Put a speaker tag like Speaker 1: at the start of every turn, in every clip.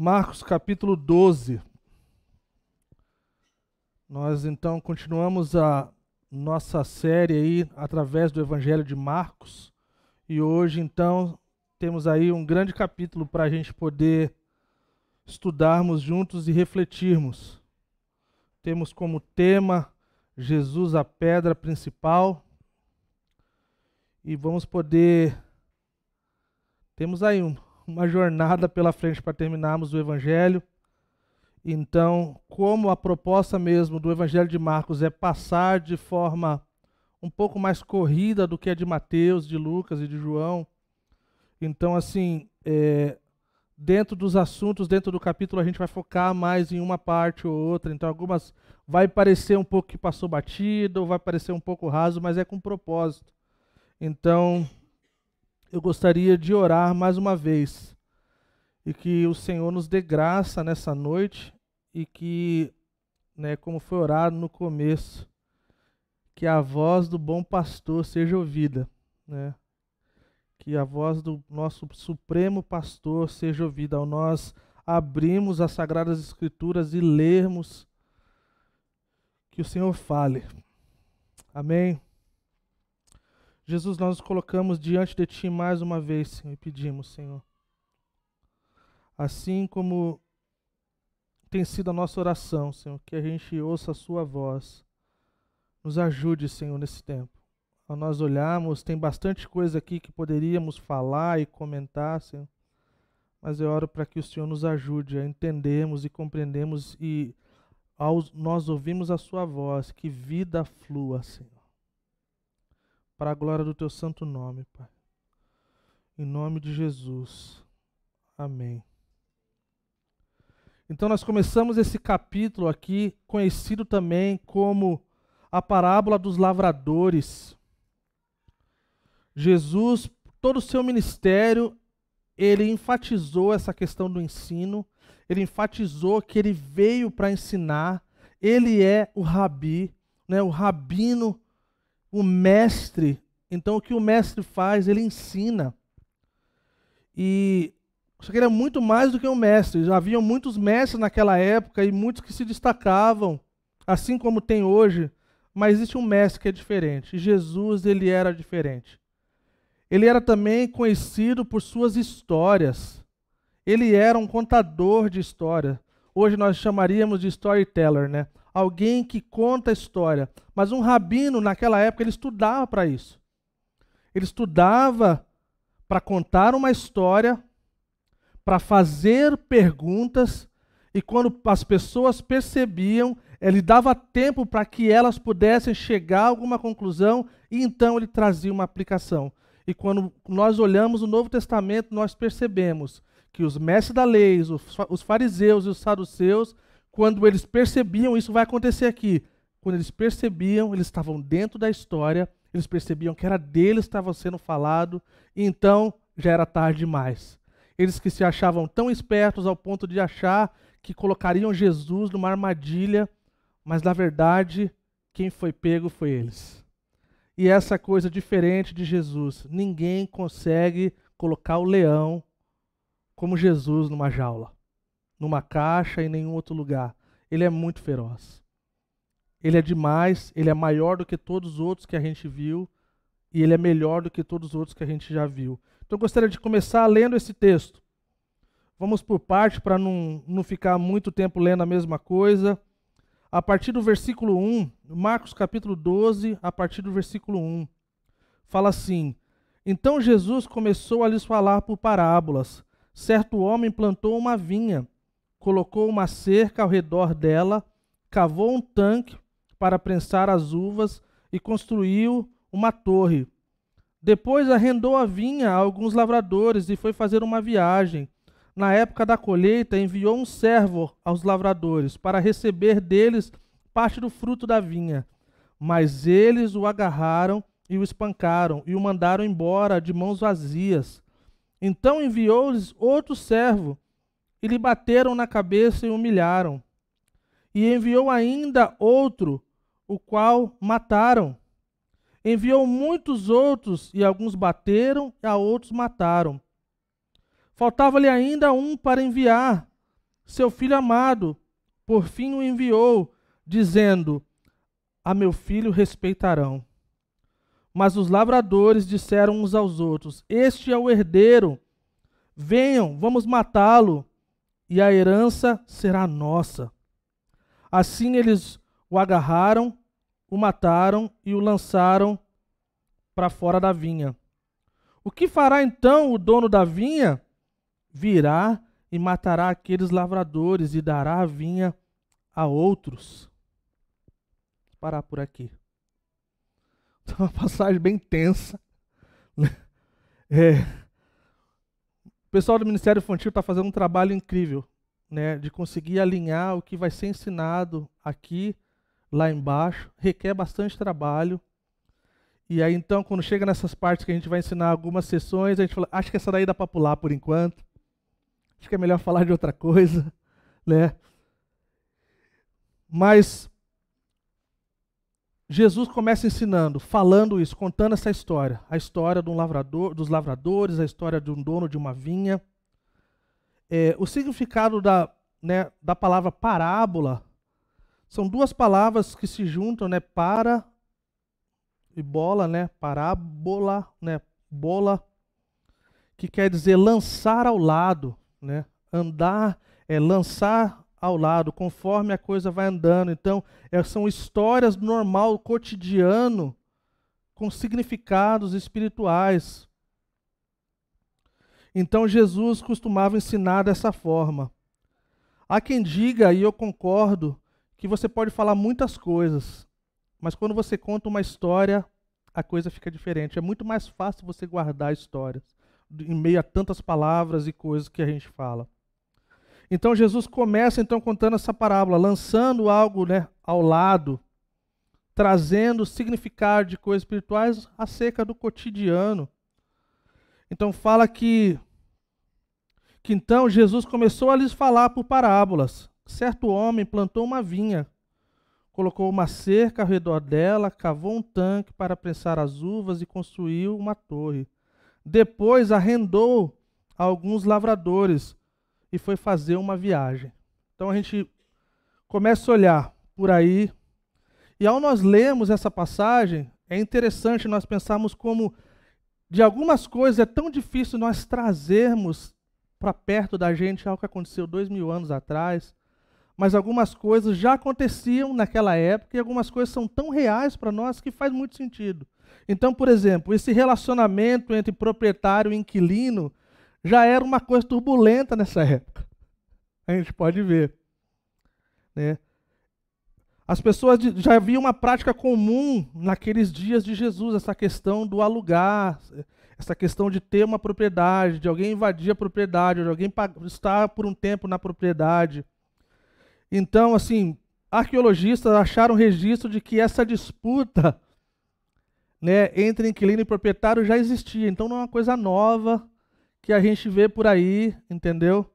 Speaker 1: Marcos capítulo 12. Nós então continuamos a nossa série aí através do Evangelho de Marcos. E hoje então temos aí um grande capítulo para a gente poder estudarmos juntos e refletirmos. Temos como tema Jesus, a pedra principal. E vamos poder. Temos aí um, uma jornada pela frente para terminarmos o Evangelho. Então, como a proposta mesmo do Evangelho de Marcos é passar de forma um pouco mais corrida do que a de Mateus, de Lucas e de João, então, assim, é, dentro dos assuntos, dentro do capítulo, a gente vai focar mais em uma parte ou outra. Então, algumas vai parecer um pouco que passou batido, ou vai parecer um pouco raso, mas é com propósito. Então, eu gostaria de orar mais uma vez e que o Senhor nos dê graça nessa noite e que, né, como foi orado no começo, que a voz do bom pastor seja ouvida, né? Que a voz do nosso supremo pastor seja ouvida ao nós abrimos as sagradas escrituras e lermos que o Senhor fale. Amém. Jesus, nós nos colocamos diante de Ti mais uma vez, Senhor, e pedimos, Senhor. Assim como tem sido a nossa oração, Senhor, que a gente ouça a Sua voz. Nos ajude, Senhor, nesse tempo. Nós olharmos, tem bastante coisa aqui que poderíamos falar e comentar, Senhor. Mas eu oro para que o Senhor nos ajude a entendermos e compreendermos e ao nós ouvimos a Sua voz, que vida flua, Senhor para a glória do teu santo nome, Pai. Em nome de Jesus. Amém. Então nós começamos esse capítulo aqui, conhecido também como a parábola dos lavradores. Jesus, todo o seu ministério, ele enfatizou essa questão do ensino, ele enfatizou que ele veio para ensinar, ele é o rabi, né, o rabino o mestre. Então, o que o mestre faz, ele ensina. E só que ele é muito mais do que um mestre. Já haviam muitos mestres naquela época e muitos que se destacavam, assim como tem hoje. Mas existe um mestre que é diferente. Jesus, ele era diferente. Ele era também conhecido por suas histórias. Ele era um contador de história. Hoje nós chamaríamos de storyteller, né? Alguém que conta a história. Mas um rabino, naquela época, ele estudava para isso. Ele estudava para contar uma história, para fazer perguntas, e quando as pessoas percebiam, ele dava tempo para que elas pudessem chegar a alguma conclusão, e então ele trazia uma aplicação. E quando nós olhamos o Novo Testamento, nós percebemos que os mestres da lei, os fariseus e os saduceus, quando eles percebiam, isso vai acontecer aqui. Quando eles percebiam, eles estavam dentro da história, eles percebiam que era deles que estava sendo falado, e então já era tarde demais. Eles que se achavam tão espertos ao ponto de achar que colocariam Jesus numa armadilha, mas na verdade, quem foi pego foi eles. E essa coisa diferente de Jesus, ninguém consegue colocar o leão como Jesus numa jaula numa caixa em nenhum outro lugar. Ele é muito feroz. Ele é demais, ele é maior do que todos os outros que a gente viu e ele é melhor do que todos os outros que a gente já viu. Então eu gostaria de começar lendo esse texto. Vamos por parte para não, não ficar muito tempo lendo a mesma coisa. A partir do versículo 1, Marcos capítulo 12, a partir do versículo 1, fala assim: Então Jesus começou a lhes falar por parábolas. Certo homem plantou uma vinha colocou uma cerca ao redor dela, cavou um tanque para prensar as uvas e construiu uma torre. Depois arrendou a vinha a alguns lavradores e foi fazer uma viagem. Na época da colheita, enviou um servo aos lavradores para receber deles parte do fruto da vinha. Mas eles o agarraram e o espancaram e o mandaram embora de mãos vazias. Então enviou-lhes outro servo e lhe bateram na cabeça e humilharam. E enviou ainda outro, o qual mataram. Enviou muitos outros, e alguns bateram, e a outros mataram. Faltava-lhe ainda um para enviar, seu filho amado, por fim o enviou, dizendo: A meu filho respeitarão. Mas os lavradores disseram uns aos outros: Este é o herdeiro. Venham, vamos matá-lo, e a herança será nossa. Assim eles o agarraram, o mataram e o lançaram para fora da vinha. O que fará então o dono da vinha? Virá e matará aqueles lavradores e dará a vinha a outros. Vou parar por aqui. É uma passagem bem tensa. Né? É. O pessoal do Ministério Infantil está fazendo um trabalho incrível, né, de conseguir alinhar o que vai ser ensinado aqui, lá embaixo. Requer bastante trabalho. E aí, então, quando chega nessas partes que a gente vai ensinar algumas sessões, a gente fala, acho que essa daí dá para pular por enquanto. Acho que é melhor falar de outra coisa, né? Mas Jesus começa ensinando, falando isso, contando essa história, a história de um lavrador, dos lavradores, a história de um dono de uma vinha. É, o significado da, né, da palavra parábola são duas palavras que se juntam, né, para e bola, né? Parábola, né? Bola, que quer dizer lançar ao lado, né? Andar é lançar ao lado, conforme a coisa vai andando. Então, é, são histórias normal, cotidiano, com significados espirituais. Então, Jesus costumava ensinar dessa forma. Há quem diga, e eu concordo, que você pode falar muitas coisas, mas quando você conta uma história, a coisa fica diferente. É muito mais fácil você guardar histórias em meio a tantas palavras e coisas que a gente fala. Então Jesus começa então contando essa parábola, lançando algo, né, ao lado, trazendo significado de coisas espirituais acerca do cotidiano. Então fala que que então Jesus começou a lhes falar por parábolas. Certo homem plantou uma vinha colocou uma cerca ao redor dela, cavou um tanque para prensar as uvas e construiu uma torre. Depois arrendou a alguns lavradores e foi fazer uma viagem. Então a gente começa a olhar por aí. E ao nós lermos essa passagem, é interessante nós pensarmos como de algumas coisas é tão difícil nós trazermos para perto da gente algo que aconteceu dois mil anos atrás, mas algumas coisas já aconteciam naquela época e algumas coisas são tão reais para nós que faz muito sentido. Então, por exemplo, esse relacionamento entre proprietário e inquilino já era uma coisa turbulenta nessa época. A gente pode ver. Né? As pessoas já haviam uma prática comum naqueles dias de Jesus, essa questão do alugar, essa questão de ter uma propriedade, de alguém invadir a propriedade, de alguém estar por um tempo na propriedade. Então, assim, arqueologistas acharam registro de que essa disputa né, entre inquilino e proprietário já existia. Então, não é uma coisa nova que a gente vê por aí, entendeu?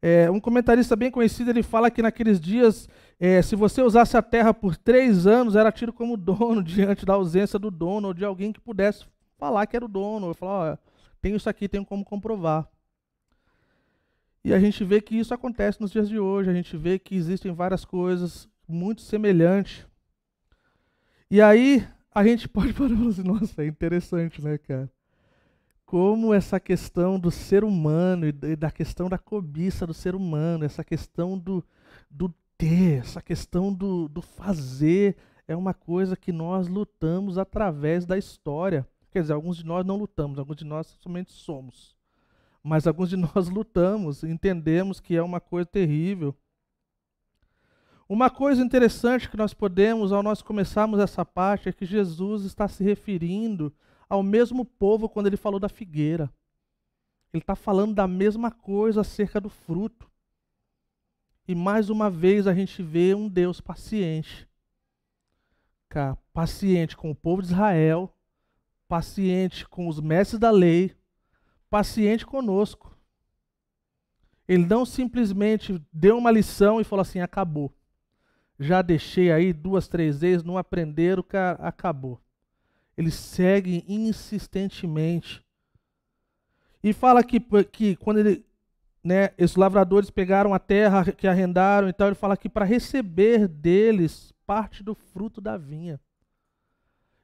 Speaker 1: É, um comentarista bem conhecido ele fala que naqueles dias, é, se você usasse a terra por três anos, era tido como dono diante da ausência do dono ou de alguém que pudesse falar que era o dono. Falar, ó, tenho isso aqui, tenho como comprovar. E a gente vê que isso acontece nos dias de hoje, a gente vê que existem várias coisas muito semelhantes. E aí a gente pode parar e falar assim, nossa, é interessante, né, cara? Como essa questão do ser humano e da questão da cobiça do ser humano, essa questão do, do ter, essa questão do, do fazer, é uma coisa que nós lutamos através da história. Quer dizer, alguns de nós não lutamos, alguns de nós somente somos mas alguns de nós lutamos, entendemos que é uma coisa terrível. Uma coisa interessante que nós podemos, ao nós começarmos essa parte, é que Jesus está se referindo ao mesmo povo quando ele falou da figueira. Ele está falando da mesma coisa acerca do fruto. E mais uma vez a gente vê um Deus paciente. Paciente com o povo de Israel, paciente com os mestres da lei, paciente conosco. Ele não simplesmente deu uma lição e falou assim: acabou. Já deixei aí duas, três vezes, não aprenderam, cara, acabou. Ele segue insistentemente. E fala que, que quando ele né, esses lavradores pegaram a terra que arrendaram, então ele fala que para receber deles parte do fruto da vinha.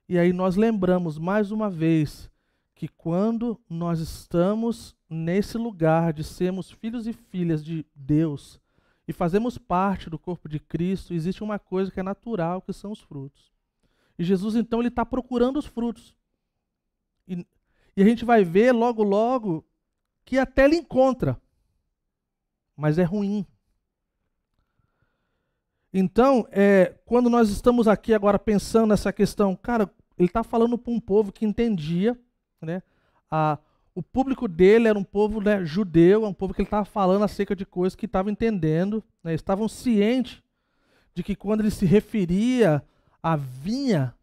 Speaker 1: E aí nós lembramos mais uma vez que quando nós estamos nesse lugar de sermos filhos e filhas de Deus e fazemos parte do corpo de Cristo, existe uma coisa que é natural, que são os frutos. E Jesus então ele está procurando os frutos. E, e a gente vai ver logo logo que até ele encontra mas é ruim. Então, é, quando nós estamos aqui agora pensando nessa questão, cara, ele está falando para um povo que entendia, né? A, o público dele era um povo né, judeu, é um povo que ele estava falando acerca de coisas que estavam entendendo, né, estavam cientes de que quando ele se referia à vinha,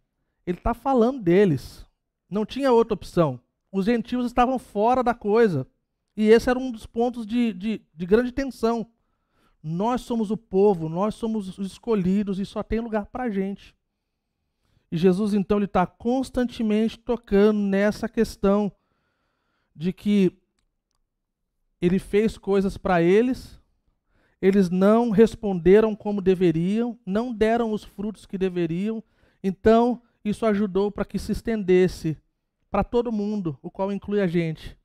Speaker 1: ele está falando deles. Não tinha outra opção. Os gentios estavam fora da coisa. E esse era um dos pontos de, de, de grande tensão. Nós somos o povo, nós somos os escolhidos e só tem lugar para a gente. E Jesus, então, ele está constantemente tocando nessa questão de que ele fez coisas para eles, eles não responderam como deveriam, não deram os frutos que deveriam, então isso ajudou para que se estendesse para todo mundo, o qual inclui a gente.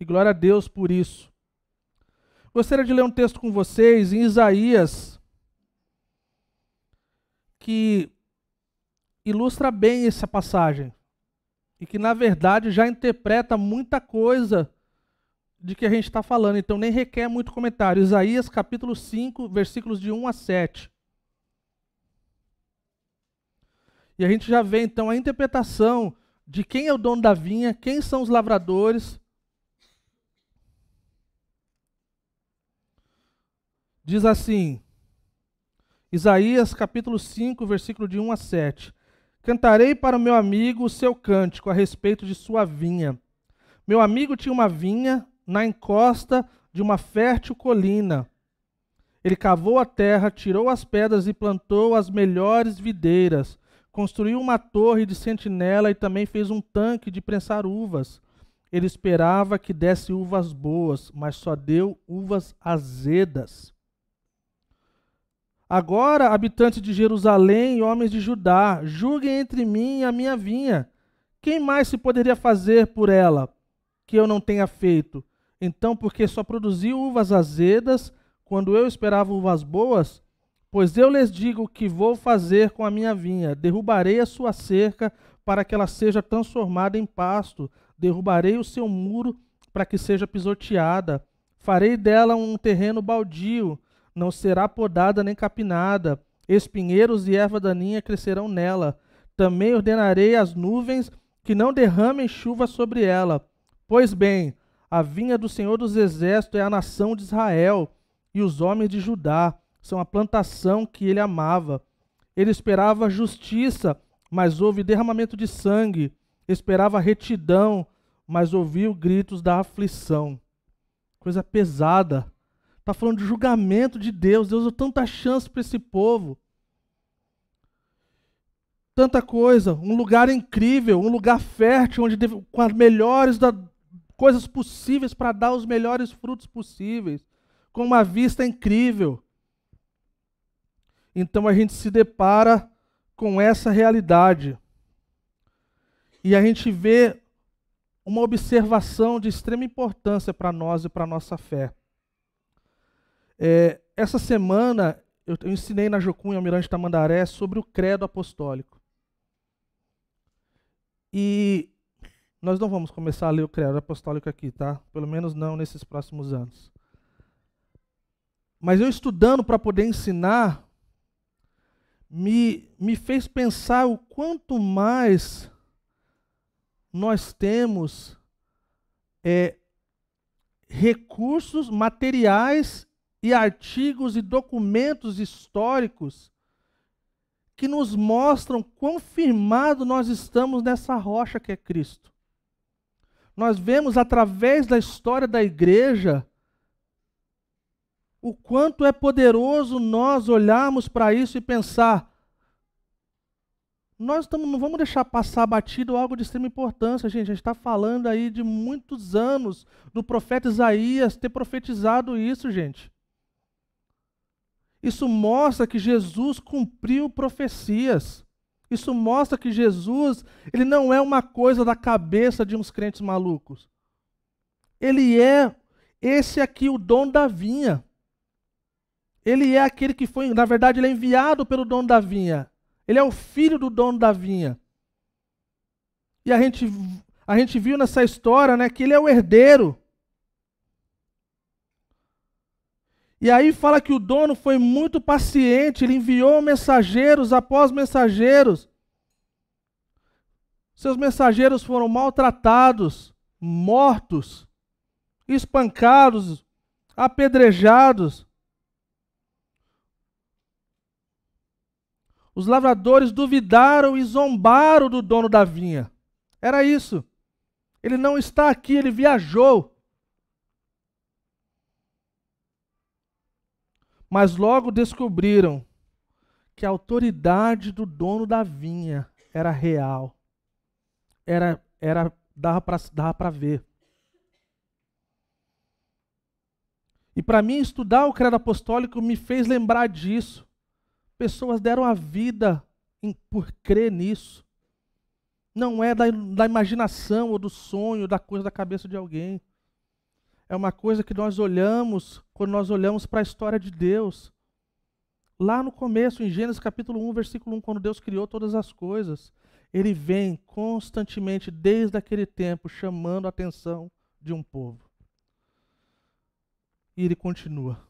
Speaker 1: E glória a Deus por isso. Gostaria de ler um texto com vocês em Isaías, que ilustra bem essa passagem. E que, na verdade, já interpreta muita coisa de que a gente está falando. Então, nem requer muito comentário. Isaías, capítulo 5, versículos de 1 a 7. E a gente já vê, então, a interpretação de quem é o dono da vinha, quem são os lavradores Diz assim, Isaías capítulo 5, versículo de 1 a 7. Cantarei para o meu amigo o seu cântico a respeito de sua vinha. Meu amigo tinha uma vinha na encosta de uma fértil colina. Ele cavou a terra, tirou as pedras e plantou as melhores videiras. Construiu uma torre de sentinela e também fez um tanque de prensar uvas. Ele esperava que desse uvas boas, mas só deu uvas azedas. Agora, habitantes de Jerusalém e homens de Judá, julguem entre mim e a minha vinha. Quem mais se poderia fazer por ela que eu não tenha feito? Então, porque só produzi uvas azedas quando eu esperava uvas boas? Pois eu lhes digo que vou fazer com a minha vinha: derrubarei a sua cerca para que ela seja transformada em pasto, derrubarei o seu muro para que seja pisoteada, farei dela um terreno baldio não será podada nem capinada, espinheiros e erva daninha crescerão nela. Também ordenarei às nuvens que não derramem chuva sobre ela. Pois bem, a vinha do Senhor dos Exércitos é a nação de Israel, e os homens de Judá são a plantação que ele amava. Ele esperava justiça, mas houve derramamento de sangue. Esperava retidão, mas ouviu gritos da aflição. Coisa pesada. Está falando de julgamento de Deus. Deus deu tanta chance para esse povo. Tanta coisa. Um lugar incrível, um lugar fértil, onde com as melhores da, coisas possíveis para dar os melhores frutos possíveis. Com uma vista incrível. Então a gente se depara com essa realidade. E a gente vê uma observação de extrema importância para nós e para a nossa fé. É, essa semana eu, eu ensinei na Jocum, Almirante Tamandaré, sobre o credo apostólico. E nós não vamos começar a ler o credo apostólico aqui, tá? Pelo menos não nesses próximos anos. Mas eu estudando para poder ensinar, me, me fez pensar o quanto mais nós temos é, recursos materiais e artigos e documentos históricos que nos mostram quão firmado nós estamos nessa rocha que é Cristo. Nós vemos através da história da igreja o quanto é poderoso nós olharmos para isso e pensar: nós tamo, não vamos deixar passar batido algo de extrema importância, gente. A gente está falando aí de muitos anos do profeta Isaías ter profetizado isso, gente. Isso mostra que Jesus cumpriu profecias. Isso mostra que Jesus, ele não é uma coisa da cabeça de uns crentes malucos. Ele é esse aqui o dono da vinha. Ele é aquele que foi, na verdade, ele é enviado pelo dono da vinha. Ele é o filho do dono da vinha. E a gente, a gente viu nessa história né, que ele é o herdeiro. E aí fala que o dono foi muito paciente, ele enviou mensageiros após mensageiros. Seus mensageiros foram maltratados, mortos, espancados, apedrejados. Os lavradores duvidaram e zombaram do dono da vinha. Era isso. Ele não está aqui, ele viajou. Mas logo descobriram que a autoridade do dono da vinha era real. Era, era dava para dava ver. E para mim, estudar o credo apostólico me fez lembrar disso. Pessoas deram a vida em, por crer nisso. Não é da, da imaginação ou do sonho, da coisa da cabeça de alguém. É uma coisa que nós olhamos quando nós olhamos para a história de Deus. Lá no começo, em Gênesis capítulo 1, versículo 1, quando Deus criou todas as coisas, ele vem constantemente, desde aquele tempo, chamando a atenção de um povo. E ele continua.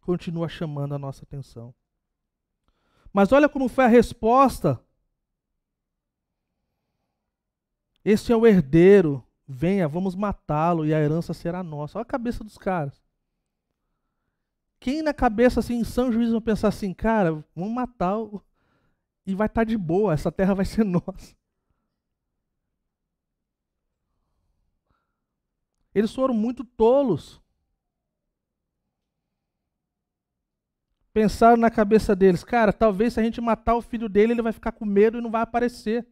Speaker 1: Continua chamando a nossa atenção. Mas olha como foi a resposta. Esse é o herdeiro. Venha, vamos matá-lo e a herança será nossa. Olha a cabeça dos caras. Quem na cabeça, assim, em São Juiz, vai pensar assim, cara, vamos matá-lo e vai estar tá de boa, essa terra vai ser nossa. Eles foram muito tolos. pensaram na cabeça deles, cara, talvez se a gente matar o filho dele, ele vai ficar com medo e não vai aparecer.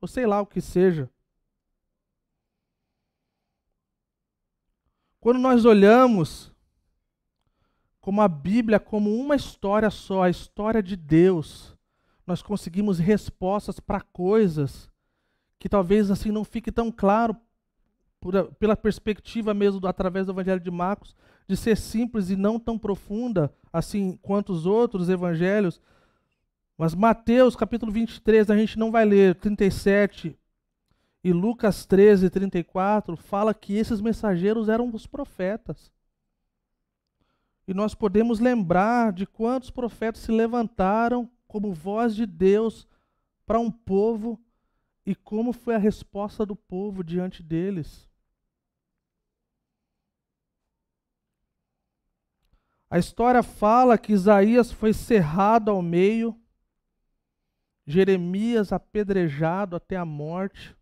Speaker 1: Ou sei lá o que seja. Quando nós olhamos como a Bíblia como uma história só, a história de Deus, nós conseguimos respostas para coisas que talvez assim não fique tão claro por, pela perspectiva mesmo do, através do Evangelho de Marcos, de ser simples e não tão profunda assim quanto os outros evangelhos. Mas Mateus capítulo 23, a gente não vai ler, 37 e Lucas 13, 34, fala que esses mensageiros eram os profetas. E nós podemos lembrar de quantos profetas se levantaram como voz de Deus para um povo e como foi a resposta do povo diante deles. A história fala que Isaías foi cerrado ao meio, Jeremias apedrejado até a morte,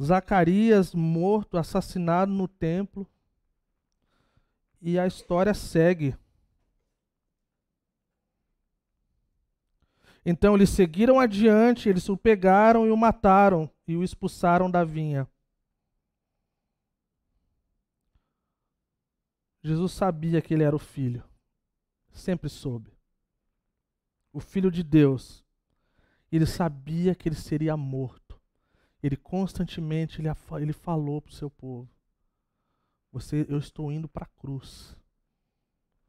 Speaker 1: Zacarias morto, assassinado no templo. E a história segue. Então eles seguiram adiante, eles o pegaram e o mataram e o expulsaram da vinha. Jesus sabia que ele era o filho. Sempre soube. O filho de Deus. Ele sabia que ele seria morto. Ele constantemente ele, ele falou para o seu povo: Você, eu estou indo para a cruz.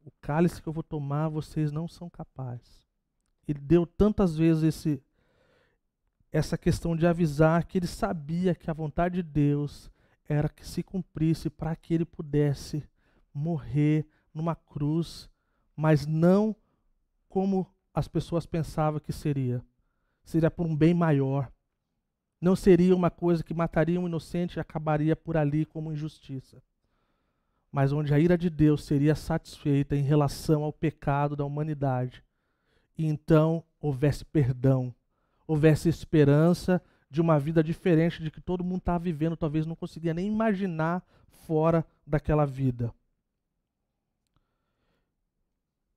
Speaker 1: O cálice que eu vou tomar, vocês não são capazes. Ele deu tantas vezes esse, essa questão de avisar que ele sabia que a vontade de Deus era que se cumprisse para que ele pudesse morrer numa cruz, mas não como as pessoas pensavam que seria. Seria por um bem maior. Não seria uma coisa que mataria um inocente e acabaria por ali como injustiça. Mas onde a ira de Deus seria satisfeita em relação ao pecado da humanidade. E então houvesse perdão, houvesse esperança de uma vida diferente de que todo mundo estava vivendo, talvez não conseguia nem imaginar fora daquela vida.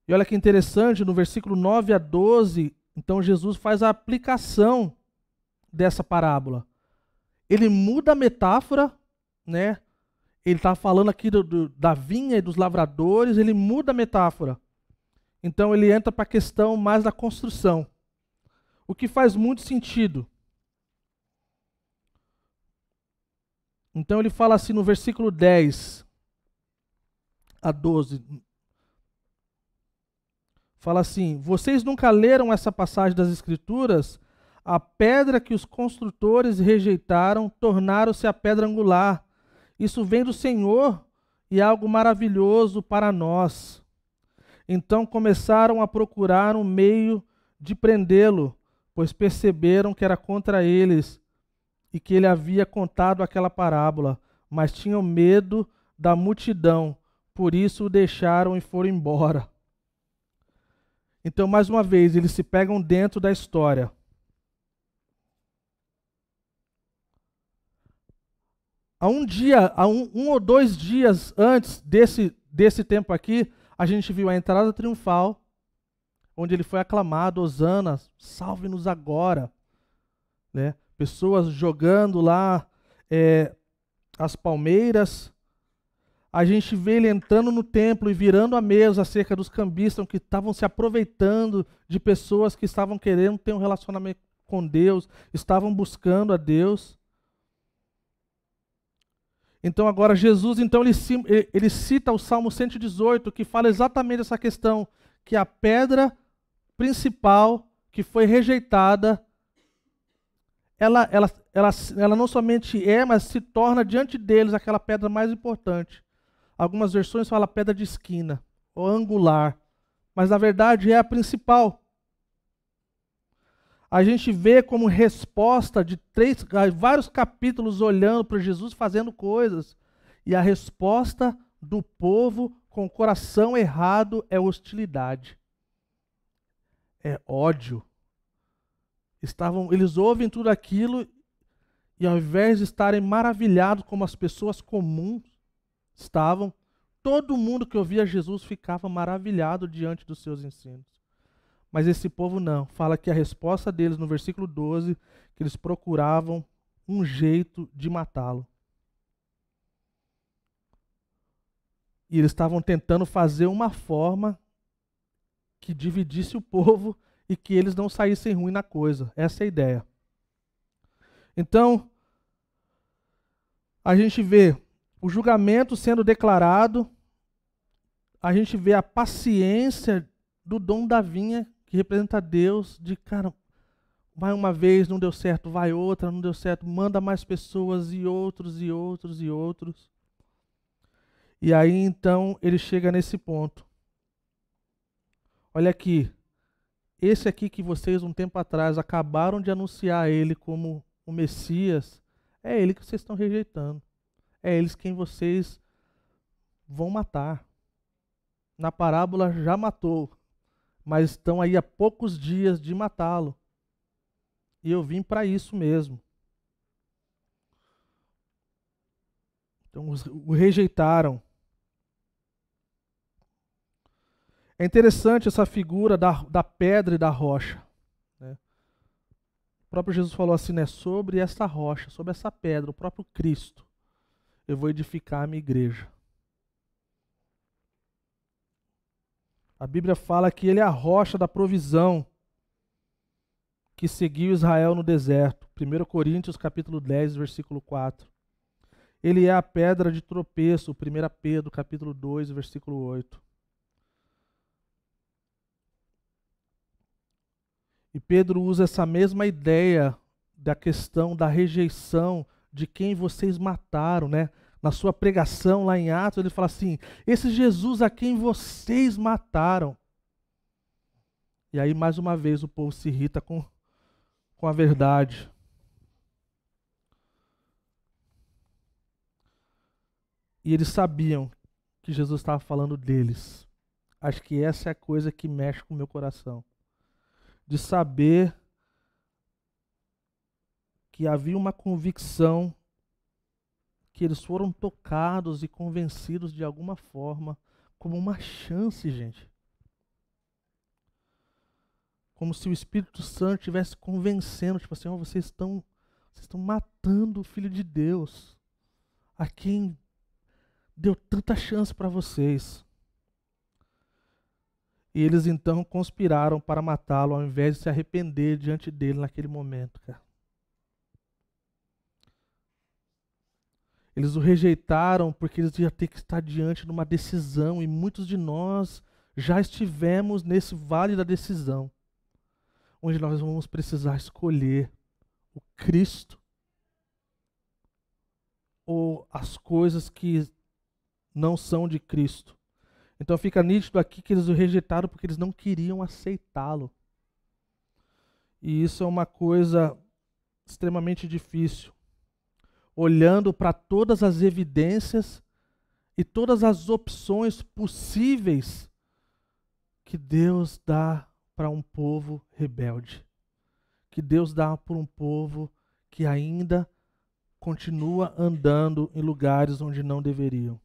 Speaker 1: E olha que interessante, no versículo 9 a 12, Então Jesus faz a aplicação dessa parábola. Ele muda a metáfora, né? Ele está falando aqui do, do, da vinha e dos lavradores, ele muda a metáfora. Então ele entra para a questão mais da construção. O que faz muito sentido. Então ele fala assim no versículo 10 a 12. Fala assim: Vocês nunca leram essa passagem das Escrituras? A pedra que os construtores rejeitaram tornaram-se a pedra angular. Isso vem do Senhor e é algo maravilhoso para nós. Então começaram a procurar um meio de prendê-lo, pois perceberam que era contra eles e que ele havia contado aquela parábola, mas tinham medo da multidão, por isso o deixaram e foram embora. Então, mais uma vez, eles se pegam dentro da história. Há um dia, há um, um ou dois dias antes desse, desse tempo aqui, a gente viu a entrada triunfal, onde ele foi aclamado, Osana, salve-nos agora. Né? Pessoas jogando lá é, as palmeiras. A gente vê ele entrando no templo e virando a mesa acerca dos cambistas que estavam se aproveitando de pessoas que estavam querendo ter um relacionamento com Deus, estavam buscando a Deus. Então agora Jesus, então ele, ele cita o Salmo 118, que fala exatamente essa questão, que a pedra principal que foi rejeitada, ela, ela, ela, ela não somente é, mas se torna diante deles aquela pedra mais importante. Algumas versões falam pedra de esquina, ou angular, mas na verdade é a principal a gente vê como resposta de três, vários capítulos olhando para Jesus fazendo coisas. E a resposta do povo com o coração errado é hostilidade. É ódio. Estavam, eles ouvem tudo aquilo e ao invés de estarem maravilhados como as pessoas comuns estavam, todo mundo que ouvia Jesus ficava maravilhado diante dos seus ensinos. Mas esse povo não. Fala que a resposta deles no versículo 12, que eles procuravam um jeito de matá-lo. E eles estavam tentando fazer uma forma que dividisse o povo e que eles não saíssem ruim na coisa. Essa é a ideia. Então, a gente vê o julgamento sendo declarado, a gente vê a paciência do dom da vinha que representa Deus de, cara, vai uma vez, não deu certo, vai outra, não deu certo, manda mais pessoas e outros e outros e outros. E aí então ele chega nesse ponto. Olha aqui, esse aqui que vocês um tempo atrás acabaram de anunciar ele como o Messias, é ele que vocês estão rejeitando. É eles quem vocês vão matar. Na parábola já matou mas estão aí há poucos dias de matá-lo. E eu vim para isso mesmo. Então o rejeitaram. É interessante essa figura da, da pedra e da rocha. Né? O próprio Jesus falou assim, né? Sobre essa rocha, sobre essa pedra, o próprio Cristo, eu vou edificar a minha igreja. A Bíblia fala que ele é a rocha da provisão que seguiu Israel no deserto. 1 Coríntios capítulo 10, versículo 4. Ele é a pedra de tropeço, 1 Pedro capítulo 2, versículo 8. E Pedro usa essa mesma ideia da questão da rejeição de quem vocês mataram, né? Na sua pregação lá em Atos, ele fala assim: Esse Jesus a quem vocês mataram. E aí, mais uma vez, o povo se irrita com, com a verdade. E eles sabiam que Jesus estava falando deles. Acho que essa é a coisa que mexe com o meu coração. De saber que havia uma convicção que eles foram tocados e convencidos de alguma forma, como uma chance, gente. como se o Espírito Santo estivesse convencendo, tipo assim, oh, vocês estão vocês estão matando o filho de Deus, a quem deu tanta chance para vocês. E eles então conspiraram para matá-lo, ao invés de se arrepender diante dele naquele momento, cara. Eles o rejeitaram porque eles iam ter que estar diante de uma decisão, e muitos de nós já estivemos nesse vale da decisão, onde nós vamos precisar escolher o Cristo ou as coisas que não são de Cristo. Então fica nítido aqui que eles o rejeitaram porque eles não queriam aceitá-lo. E isso é uma coisa extremamente difícil. Olhando para todas as evidências e todas as opções possíveis que Deus dá para um povo rebelde, que Deus dá para um povo que ainda continua andando em lugares onde não deveriam.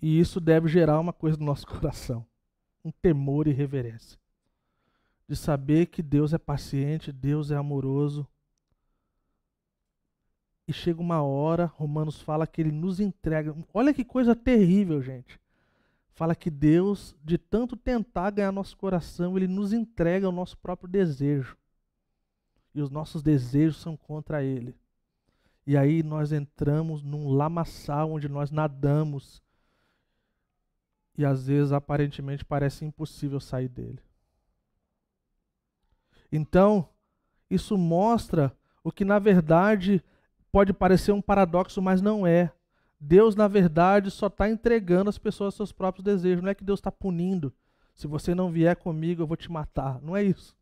Speaker 1: E isso deve gerar uma coisa no nosso coração: um temor e reverência. De saber que Deus é paciente, Deus é amoroso. Chega uma hora, Romanos fala que ele nos entrega. Olha que coisa terrível, gente fala que Deus, de tanto tentar ganhar nosso coração, ele nos entrega o nosso próprio desejo. E os nossos desejos são contra ele. E aí nós entramos num lamaçal onde nós nadamos. E às vezes aparentemente parece impossível sair dele. Então, isso mostra o que na verdade pode parecer um paradoxo, mas não é. Deus, na verdade, só está entregando as pessoas seus próprios desejos. Não é que Deus está punindo. Se você não vier comigo, eu vou te matar. Não é isso.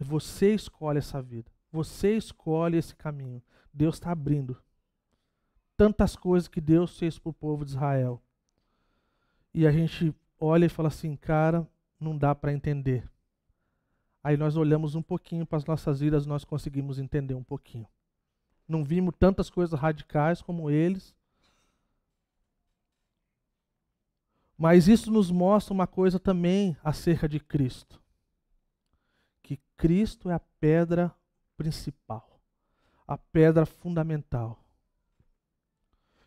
Speaker 1: É você escolhe essa vida. Você escolhe esse caminho. Deus está abrindo. Tantas coisas que Deus fez para o povo de Israel. E a gente olha e fala assim, cara, não dá para entender. Aí nós olhamos um pouquinho para as nossas vidas, nós conseguimos entender um pouquinho. Não vimos tantas coisas radicais como eles, Mas isso nos mostra uma coisa também acerca de Cristo: que Cristo é a pedra principal, a pedra fundamental.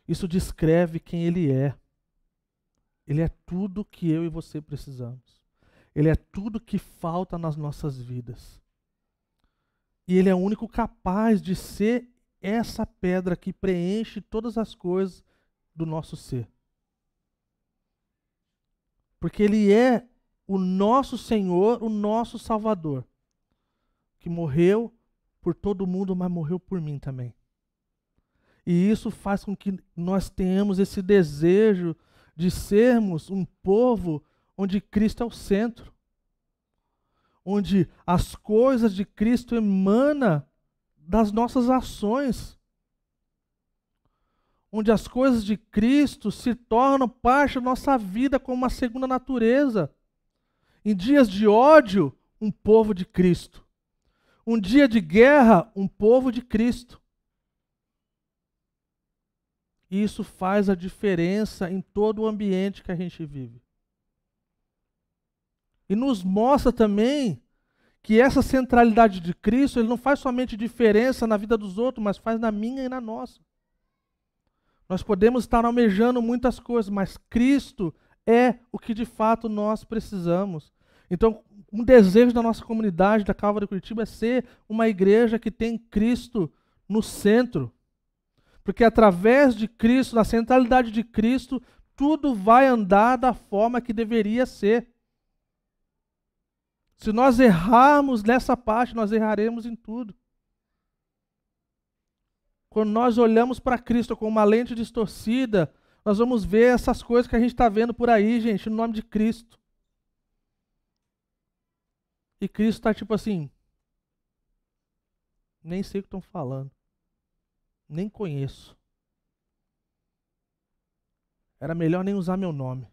Speaker 1: Isso descreve quem Ele é. Ele é tudo que eu e você precisamos. Ele é tudo que falta nas nossas vidas. E Ele é o único capaz de ser essa pedra que preenche todas as coisas do nosso ser. Porque Ele é o nosso Senhor, o nosso Salvador, que morreu por todo mundo, mas morreu por mim também. E isso faz com que nós tenhamos esse desejo de sermos um povo onde Cristo é o centro. Onde as coisas de Cristo emanam das nossas ações onde as coisas de Cristo se tornam parte da nossa vida como uma segunda natureza. Em dias de ódio, um povo de Cristo. Um dia de guerra, um povo de Cristo. E isso faz a diferença em todo o ambiente que a gente vive. E nos mostra também que essa centralidade de Cristo, ele não faz somente diferença na vida dos outros, mas faz na minha e na nossa. Nós podemos estar almejando muitas coisas, mas Cristo é o que de fato nós precisamos. Então, um desejo da nossa comunidade, da Calva de Curitiba, é ser uma igreja que tem Cristo no centro. Porque através de Cristo, na centralidade de Cristo, tudo vai andar da forma que deveria ser. Se nós errarmos nessa parte, nós erraremos em tudo. Quando nós olhamos para Cristo com uma lente distorcida, nós vamos ver essas coisas que a gente está vendo por aí, gente, no nome de Cristo. E Cristo está tipo assim, nem sei o que estão falando, nem conheço. Era melhor nem usar meu nome.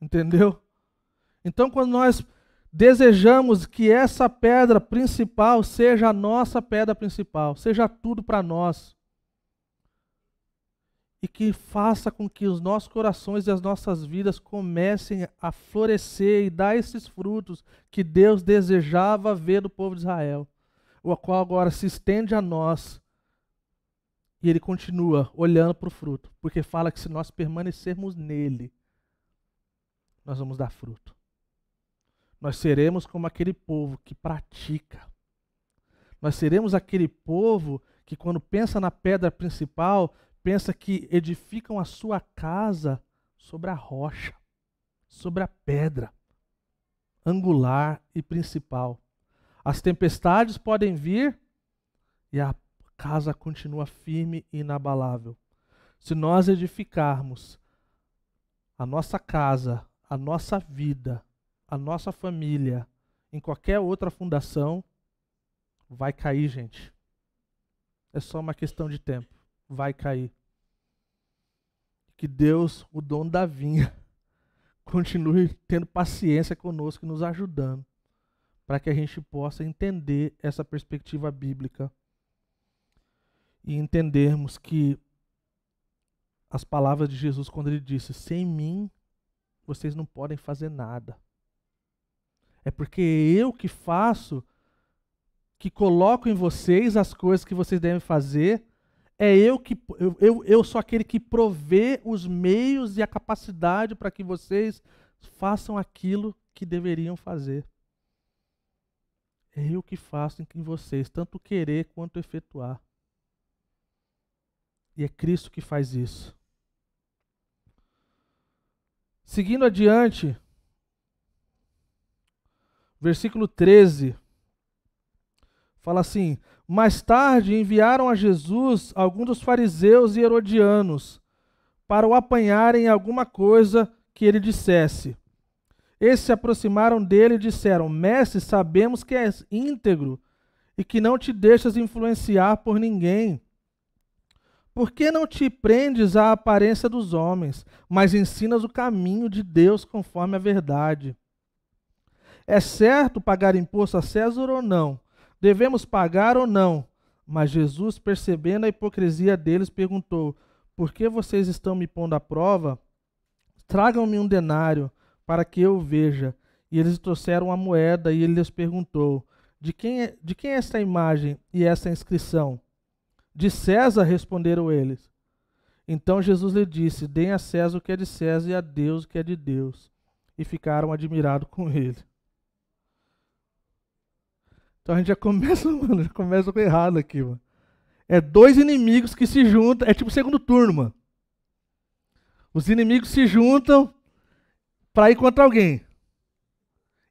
Speaker 1: Entendeu? Então, quando nós desejamos que essa pedra principal seja a nossa pedra principal, seja tudo para nós. e que faça com que os nossos corações e as nossas vidas comecem a florescer e dar esses frutos que Deus desejava ver do povo de Israel, o qual agora se estende a nós. E ele continua olhando para o fruto, porque fala que se nós permanecermos nele, nós vamos dar fruto. Nós seremos como aquele povo que pratica. Nós seremos aquele povo que, quando pensa na pedra principal, pensa que edificam a sua casa sobre a rocha, sobre a pedra angular e principal. As tempestades podem vir e a casa continua firme e inabalável. Se nós edificarmos a nossa casa, a nossa vida, a nossa família em qualquer outra fundação, vai cair, gente. É só uma questão de tempo vai cair. Que Deus, o dono da vinha, continue tendo paciência conosco e nos ajudando, para que a gente possa entender essa perspectiva bíblica e entendermos que as palavras de Jesus, quando ele disse: Sem mim, vocês não podem fazer nada. É porque eu que faço, que coloco em vocês as coisas que vocês devem fazer, é eu que eu, eu, eu sou aquele que provê os meios e a capacidade para que vocês façam aquilo que deveriam fazer. É eu que faço em vocês, tanto querer quanto efetuar. E é Cristo que faz isso. Seguindo adiante, versículo 13, fala assim: mais tarde enviaram a Jesus alguns dos fariseus e herodianos para o apanharem em alguma coisa que ele dissesse. Esses se aproximaram dele e disseram: Mestre, sabemos que és íntegro e que não te deixas influenciar por ninguém. Por que não te prendes à aparência dos homens, mas ensinas o caminho de Deus conforme a verdade? É certo pagar imposto a César ou não? Devemos pagar ou não? Mas Jesus, percebendo a hipocrisia deles, perguntou: Por que vocês estão me pondo à prova? Tragam-me um denário para que eu veja. E eles trouxeram uma moeda e ele lhes perguntou: de quem, é, de quem é esta imagem e essa inscrição? De César, responderam eles. Então Jesus lhe disse: Deem a César o que é de César e a Deus o que é de Deus. E ficaram admirados com ele. Então a gente já começa, mano, já começa com errado aqui, mano. É dois inimigos que se juntam, é tipo segundo turno, mano. Os inimigos se juntam para ir contra alguém.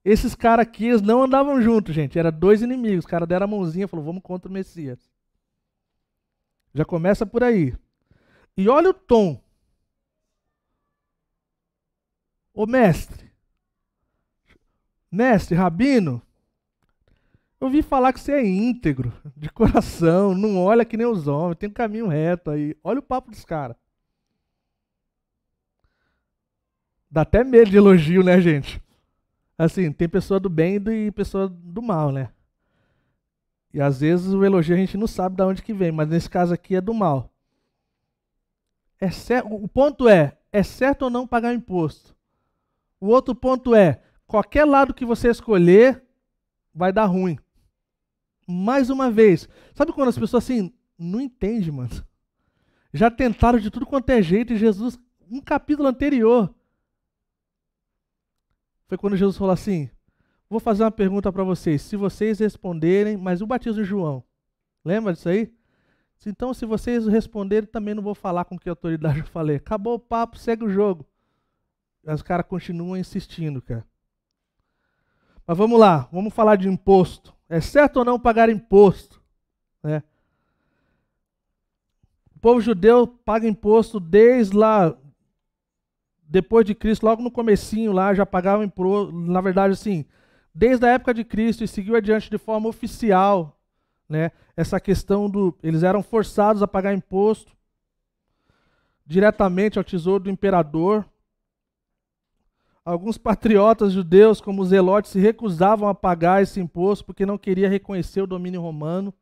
Speaker 1: Esses caras aqui, eles não andavam juntos, gente. Era dois inimigos. Os caras deram a mãozinha e falou: vamos contra o Messias. Já começa por aí. E olha o tom. Ô mestre. Mestre, rabino, ouvi falar que você é íntegro, de coração, não olha que nem os homens, tem um caminho reto aí. Olha o papo dos caras. Dá até medo de elogio, né, gente? Assim, tem pessoa do bem e pessoa do mal, né? E às vezes o elogio a gente não sabe de onde que vem, mas nesse caso aqui é do mal. É certo, o ponto é, é certo ou não pagar imposto? O outro ponto é, qualquer lado que você escolher vai dar ruim mais uma vez. Sabe quando as pessoas assim, não entendem, mano? Já tentaram de tudo quanto é jeito e Jesus, um capítulo anterior, foi quando Jesus falou assim: Vou fazer uma pergunta para vocês. Se vocês responderem, mas o batismo de João, lembra disso aí? Então, se vocês responderem, também não vou falar com que autoridade eu falei. Acabou o papo, segue o jogo. Os caras continuam insistindo, cara. Mas vamos lá, vamos falar de imposto. É certo ou não pagar imposto? Né? O povo judeu paga imposto desde lá, depois de Cristo, logo no comecinho lá, já pagava imposto, na verdade assim, desde a época de Cristo e seguiu adiante de forma oficial, né? Essa questão do, eles eram forçados a pagar imposto diretamente ao tesouro do imperador, Alguns patriotas judeus, como os zelotes, se recusavam a pagar esse imposto porque não queria reconhecer o domínio romano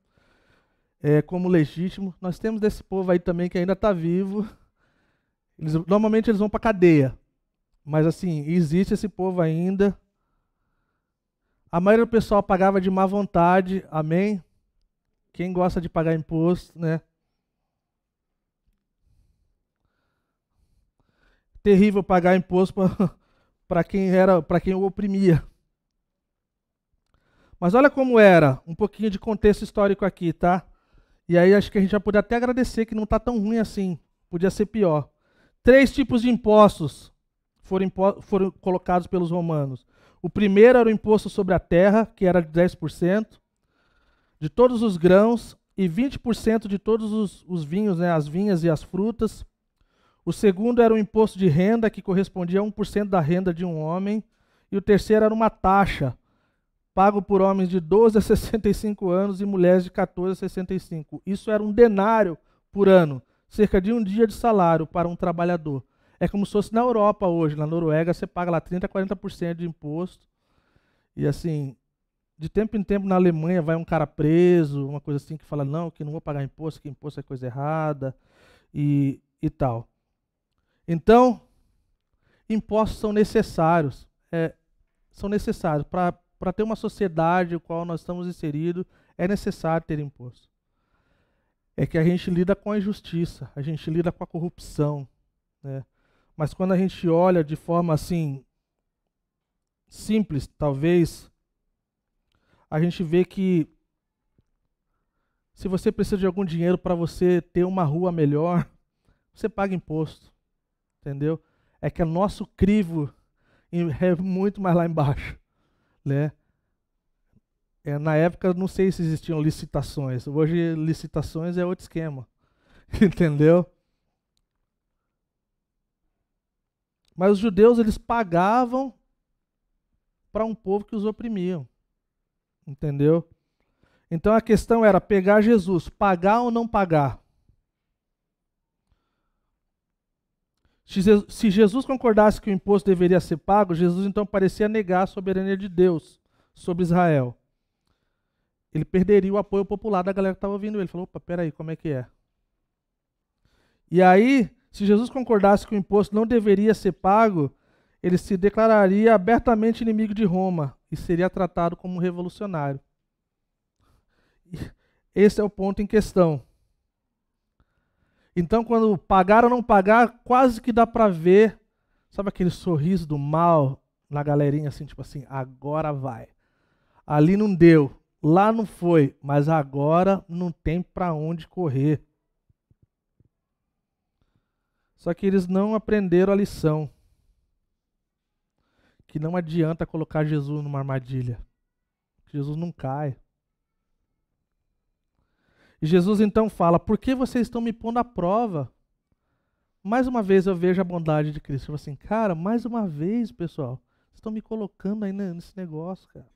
Speaker 1: é, como legítimo. Nós temos desse povo aí também que ainda está vivo Eles, normalmente eles vão para cadeia. Mas assim, existe esse povo ainda. A maioria do pessoal pagava de má vontade, amém? Quem gosta de pagar imposto, né? Terrível pagar imposto para quem era, para quem o oprimia. Mas olha como era, um pouquinho de contexto histórico aqui, tá? E aí acho que a gente já pode até agradecer que não está tão ruim assim. Podia ser pior. Três tipos de impostos foram, impo foram colocados pelos romanos. O primeiro era o imposto sobre a terra, que era de 10%, de todos os grãos e 20% de todos os, os vinhos, né, as vinhas e as frutas. O segundo era o imposto de renda, que correspondia a 1% da renda de um homem. E o terceiro era uma taxa, pago por homens de 12 a 65 anos e mulheres de 14 a 65. Isso era um denário por ano, cerca de um dia de salário para um trabalhador. É como se fosse na Europa hoje, na Noruega você paga lá 30 a 40% de imposto. E assim, de tempo em tempo na Alemanha vai um cara preso, uma coisa assim que fala não, que não vou pagar imposto, que imposto é coisa errada e, e tal. Então, impostos são necessários. É, são necessários para ter uma sociedade no qual nós estamos inseridos, é necessário ter imposto. É que a gente lida com a injustiça, a gente lida com a corrupção. Né? Mas quando a gente olha de forma assim, simples, talvez, a gente vê que se você precisa de algum dinheiro para você ter uma rua melhor, você paga imposto. Entendeu? É que o nosso crivo é muito mais lá embaixo né? É, na época, não sei se existiam licitações. Hoje, licitações é outro esquema. Entendeu? Mas os judeus, eles pagavam para um povo que os oprimiam. Entendeu? Então a questão era pegar Jesus, pagar ou não pagar. Se Jesus concordasse que o imposto deveria ser pago, Jesus então parecia negar a soberania de Deus sobre Israel. Ele perderia o apoio popular da galera que estava ouvindo ele. Falou: opa, peraí, como é que é? E aí, se Jesus concordasse que o imposto não deveria ser pago, ele se declararia abertamente inimigo de Roma e seria tratado como um revolucionário. Esse é o ponto em questão. Então, quando pagar ou não pagar, quase que dá para ver, sabe aquele sorriso do mal na galerinha, assim, tipo assim, agora vai. Ali não deu, lá não foi, mas agora não tem para onde correr. Só que eles não aprenderam a lição. Que não adianta colocar Jesus numa armadilha. Jesus não cai. Jesus então fala: Por que vocês estão me pondo à prova? Mais uma vez eu vejo a bondade de Cristo. Eu assim, cara, mais uma vez, pessoal, vocês estão me colocando aí nesse negócio, cara.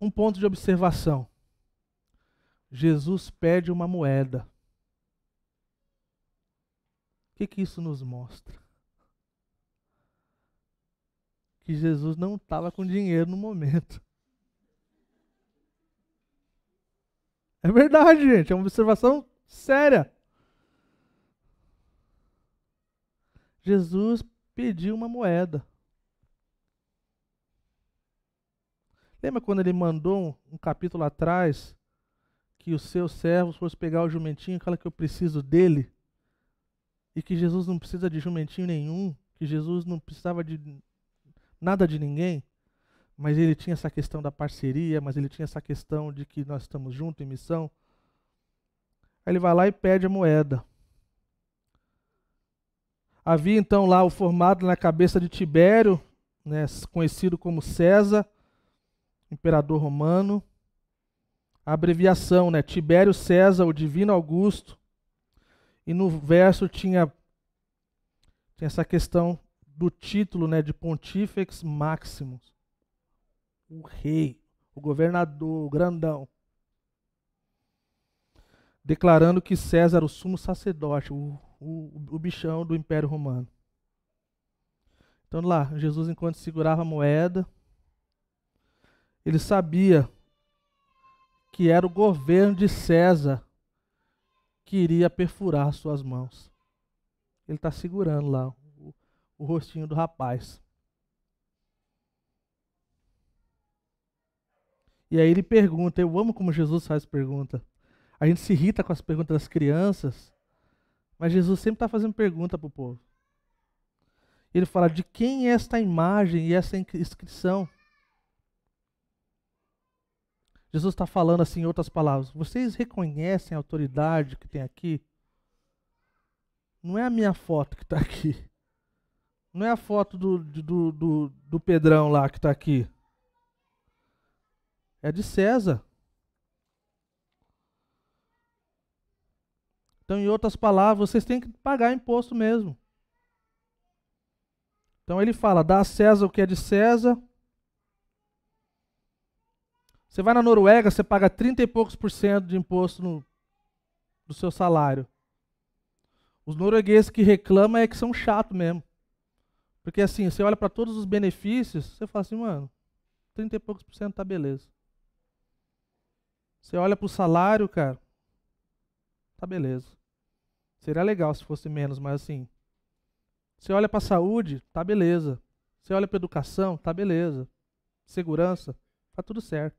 Speaker 1: Um ponto de observação. Jesus pede uma moeda. O que, que isso nos mostra? Que Jesus não estava com dinheiro no momento. É verdade, gente, é uma observação séria. Jesus pediu uma moeda. Lembra quando ele mandou um, um capítulo atrás que os seus servos fossem pegar o jumentinho, aquela que eu preciso dele? E que Jesus não precisa de jumentinho nenhum, que Jesus não precisava de nada de ninguém, mas ele tinha essa questão da parceria, mas ele tinha essa questão de que nós estamos juntos em missão. Aí ele vai lá e pede a moeda. Havia então lá o formado na cabeça de Tibério, né, conhecido como César, imperador romano. A abreviação, né, Tibério César, o divino Augusto. E no verso tinha, tinha essa questão do título né, de Pontífex Maximus. O rei, o governador, o grandão. Declarando que César o sumo sacerdote, o, o, o bichão do Império Romano. Então lá, Jesus, enquanto segurava a moeda, ele sabia que era o governo de César que iria perfurar suas mãos. Ele está segurando lá o, rostinho do rapaz. E aí ele pergunta, eu amo como Jesus faz pergunta. A gente se irrita com as perguntas das crianças, mas Jesus sempre está fazendo pergunta para o povo. Ele fala: de quem é esta imagem e essa inscrição? Jesus está falando assim em outras palavras. Vocês reconhecem a autoridade que tem aqui? Não é a minha foto que está aqui. Não é a foto do, do, do, do Pedrão lá que está aqui. É de César. Então, em outras palavras, vocês têm que pagar imposto mesmo. Então ele fala: dá a César o que é de César. Você vai na Noruega, você paga 30 e poucos por cento de imposto no, do seu salário. Os noruegueses que reclamam é que são chatos mesmo. Porque assim, você olha para todos os benefícios, você fala assim, mano, 30 e poucos por cento tá beleza. Você olha para o salário, cara, tá beleza. Seria legal se fosse menos, mas assim. Você olha para a saúde, tá beleza. Você olha para educação, tá beleza. Segurança, tá tudo certo.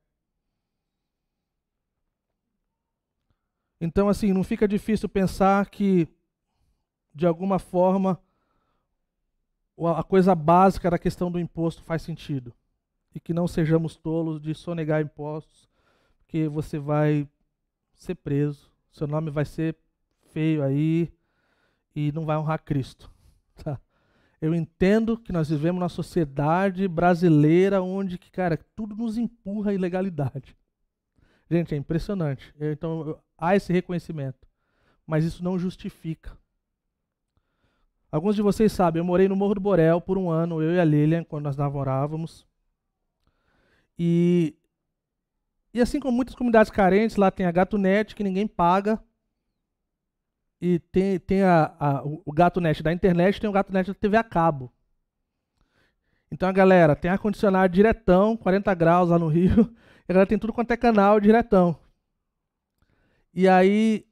Speaker 1: Então, assim, não fica difícil pensar que, de alguma forma, a coisa básica da questão do imposto faz sentido. E que não sejamos tolos de sonegar impostos, porque você vai ser preso, seu nome vai ser feio aí e não vai honrar Cristo. Tá? Eu entendo que nós vivemos numa sociedade brasileira onde, cara, tudo nos empurra à ilegalidade. Gente, é impressionante. Então, há esse reconhecimento. Mas isso não justifica. Alguns de vocês sabem, eu morei no Morro do Borel por um ano, eu e a Lilian, quando nós namorávamos. E, e assim como muitas comunidades carentes, lá tem a GatoNet, que ninguém paga e tem, tem a, a, o GatoNet da internet tem o GatoNet da TV a cabo. Então a galera tem ar-condicionado diretão, 40 graus lá no Rio, a galera tem tudo quanto é canal diretão. E aí,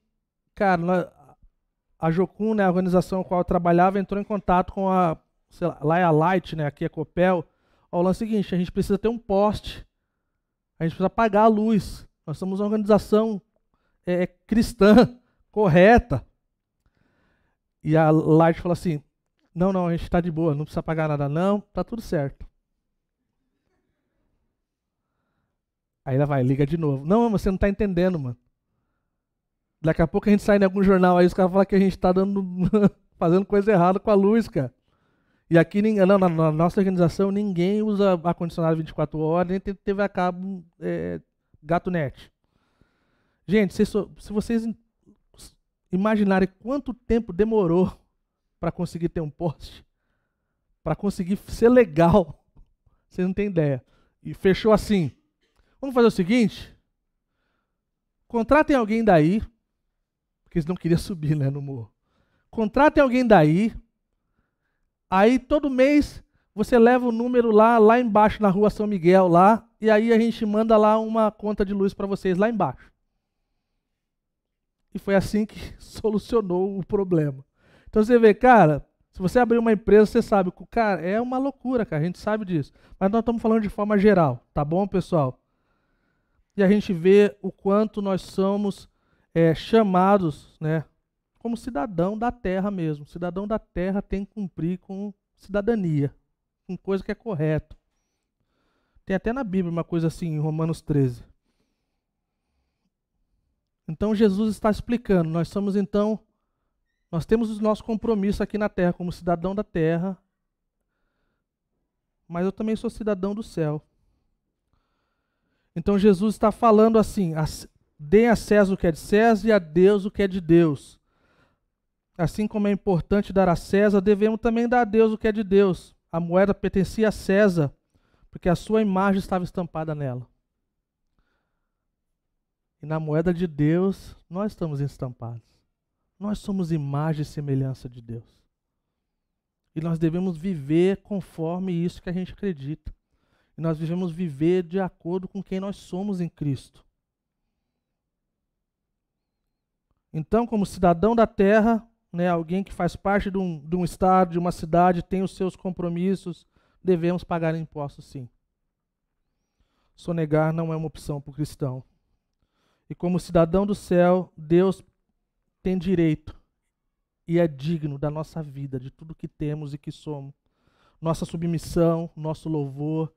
Speaker 1: cara, a Jocum, né, a organização com a qual eu trabalhava, entrou em contato com a, lá, lá é a Light, né, aqui é a Copel. Ó, o é o seguinte, a gente precisa ter um poste, a gente precisa pagar a luz. Nós somos uma organização é, cristã, correta. E a Light falou assim: não, não, a gente está de boa, não precisa pagar nada, não, tá tudo certo. Aí ela vai, liga de novo. Não, você não está entendendo, mano. Daqui a pouco a gente sai em algum jornal aí, os caras falam que a gente está dando, fazendo coisa errada com a luz, cara. E aqui, não, na, na nossa organização, ninguém usa ar-condicionado 24 horas, nem teve a cabo é, gato net. Gente, se, se vocês imaginarem quanto tempo demorou para conseguir ter um poste, para conseguir ser legal, vocês não têm ideia. E fechou assim. Vamos fazer o seguinte: contratem alguém daí, porque eles não queriam subir né, no morro. Contratem alguém daí, aí todo mês você leva o número lá, lá embaixo na rua São Miguel, lá, e aí a gente manda lá uma conta de luz para vocês lá embaixo. E foi assim que solucionou o problema. Então você vê, cara, se você abrir uma empresa, você sabe, cara, é uma loucura, cara, a gente sabe disso. Mas nós estamos falando de forma geral, tá bom, pessoal? E a gente vê o quanto nós somos é, chamados, né, como cidadão da terra mesmo. Cidadão da terra tem que cumprir com cidadania, com coisa que é correto. Tem até na Bíblia uma coisa assim, em Romanos 13. Então Jesus está explicando, nós somos então, nós temos o nosso compromisso aqui na terra como cidadão da terra, mas eu também sou cidadão do céu. Então Jesus está falando assim: dê a César o que é de César e a Deus o que é de Deus. Assim como é importante dar a César, devemos também dar a Deus o que é de Deus. A moeda pertencia a César, porque a sua imagem estava estampada nela. E na moeda de Deus, nós estamos estampados. Nós somos imagem e semelhança de Deus. E nós devemos viver conforme isso que a gente acredita. E nós devemos viver de acordo com quem nós somos em Cristo. Então, como cidadão da terra, né, alguém que faz parte de um, de um estado, de uma cidade, tem os seus compromissos, devemos pagar impostos sim. Sonegar não é uma opção para o cristão. E como cidadão do céu, Deus tem direito e é digno da nossa vida, de tudo que temos e que somos. Nossa submissão, nosso louvor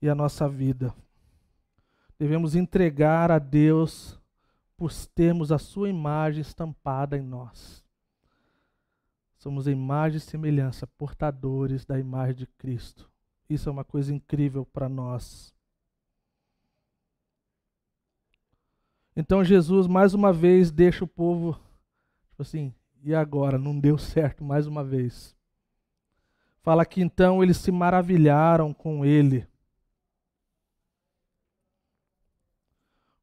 Speaker 1: e a nossa vida. Devemos entregar a Deus por termos a sua imagem estampada em nós. Somos a imagem e semelhança, portadores da imagem de Cristo. Isso é uma coisa incrível para nós. Então Jesus mais uma vez deixa o povo, tipo assim, e agora? Não deu certo mais uma vez. Fala que então eles se maravilharam com ele.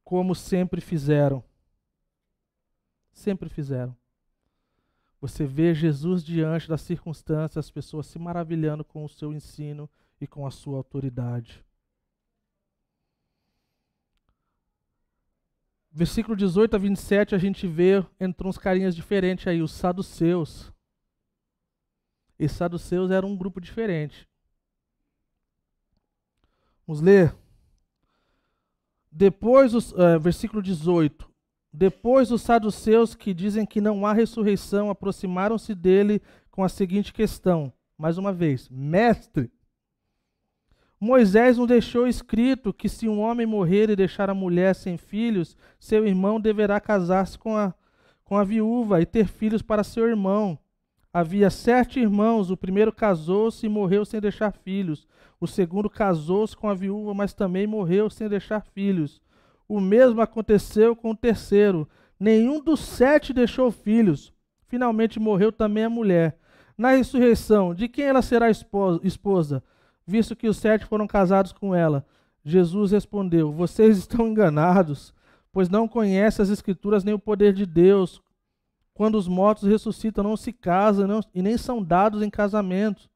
Speaker 1: Como sempre fizeram. Sempre fizeram. Você vê Jesus diante das circunstâncias, as pessoas se maravilhando com o seu ensino e com a sua autoridade. Versículo 18 a 27, a gente vê, entrou uns carinhas diferentes aí, os saduceus. E saduceus eram um grupo diferente. Vamos ler. Depois, os, uh, versículo 18. Depois os saduceus que dizem que não há ressurreição aproximaram-se dele com a seguinte questão, mais uma vez: Mestre, Moisés nos deixou escrito que se um homem morrer e deixar a mulher sem filhos, seu irmão deverá casar-se com a, com a viúva e ter filhos para seu irmão. Havia sete irmãos, o primeiro casou-se e morreu sem deixar filhos. O segundo casou-se com a viúva, mas também morreu sem deixar filhos. O mesmo aconteceu com o terceiro. Nenhum dos sete deixou filhos. Finalmente morreu também a mulher. Na ressurreição, de quem ela será esposa? visto que os sete foram casados com ela. Jesus respondeu: Vocês estão enganados, pois não conhecem as Escrituras nem o poder de Deus. Quando os mortos ressuscitam, não se casam não, e nem são dados em casamento,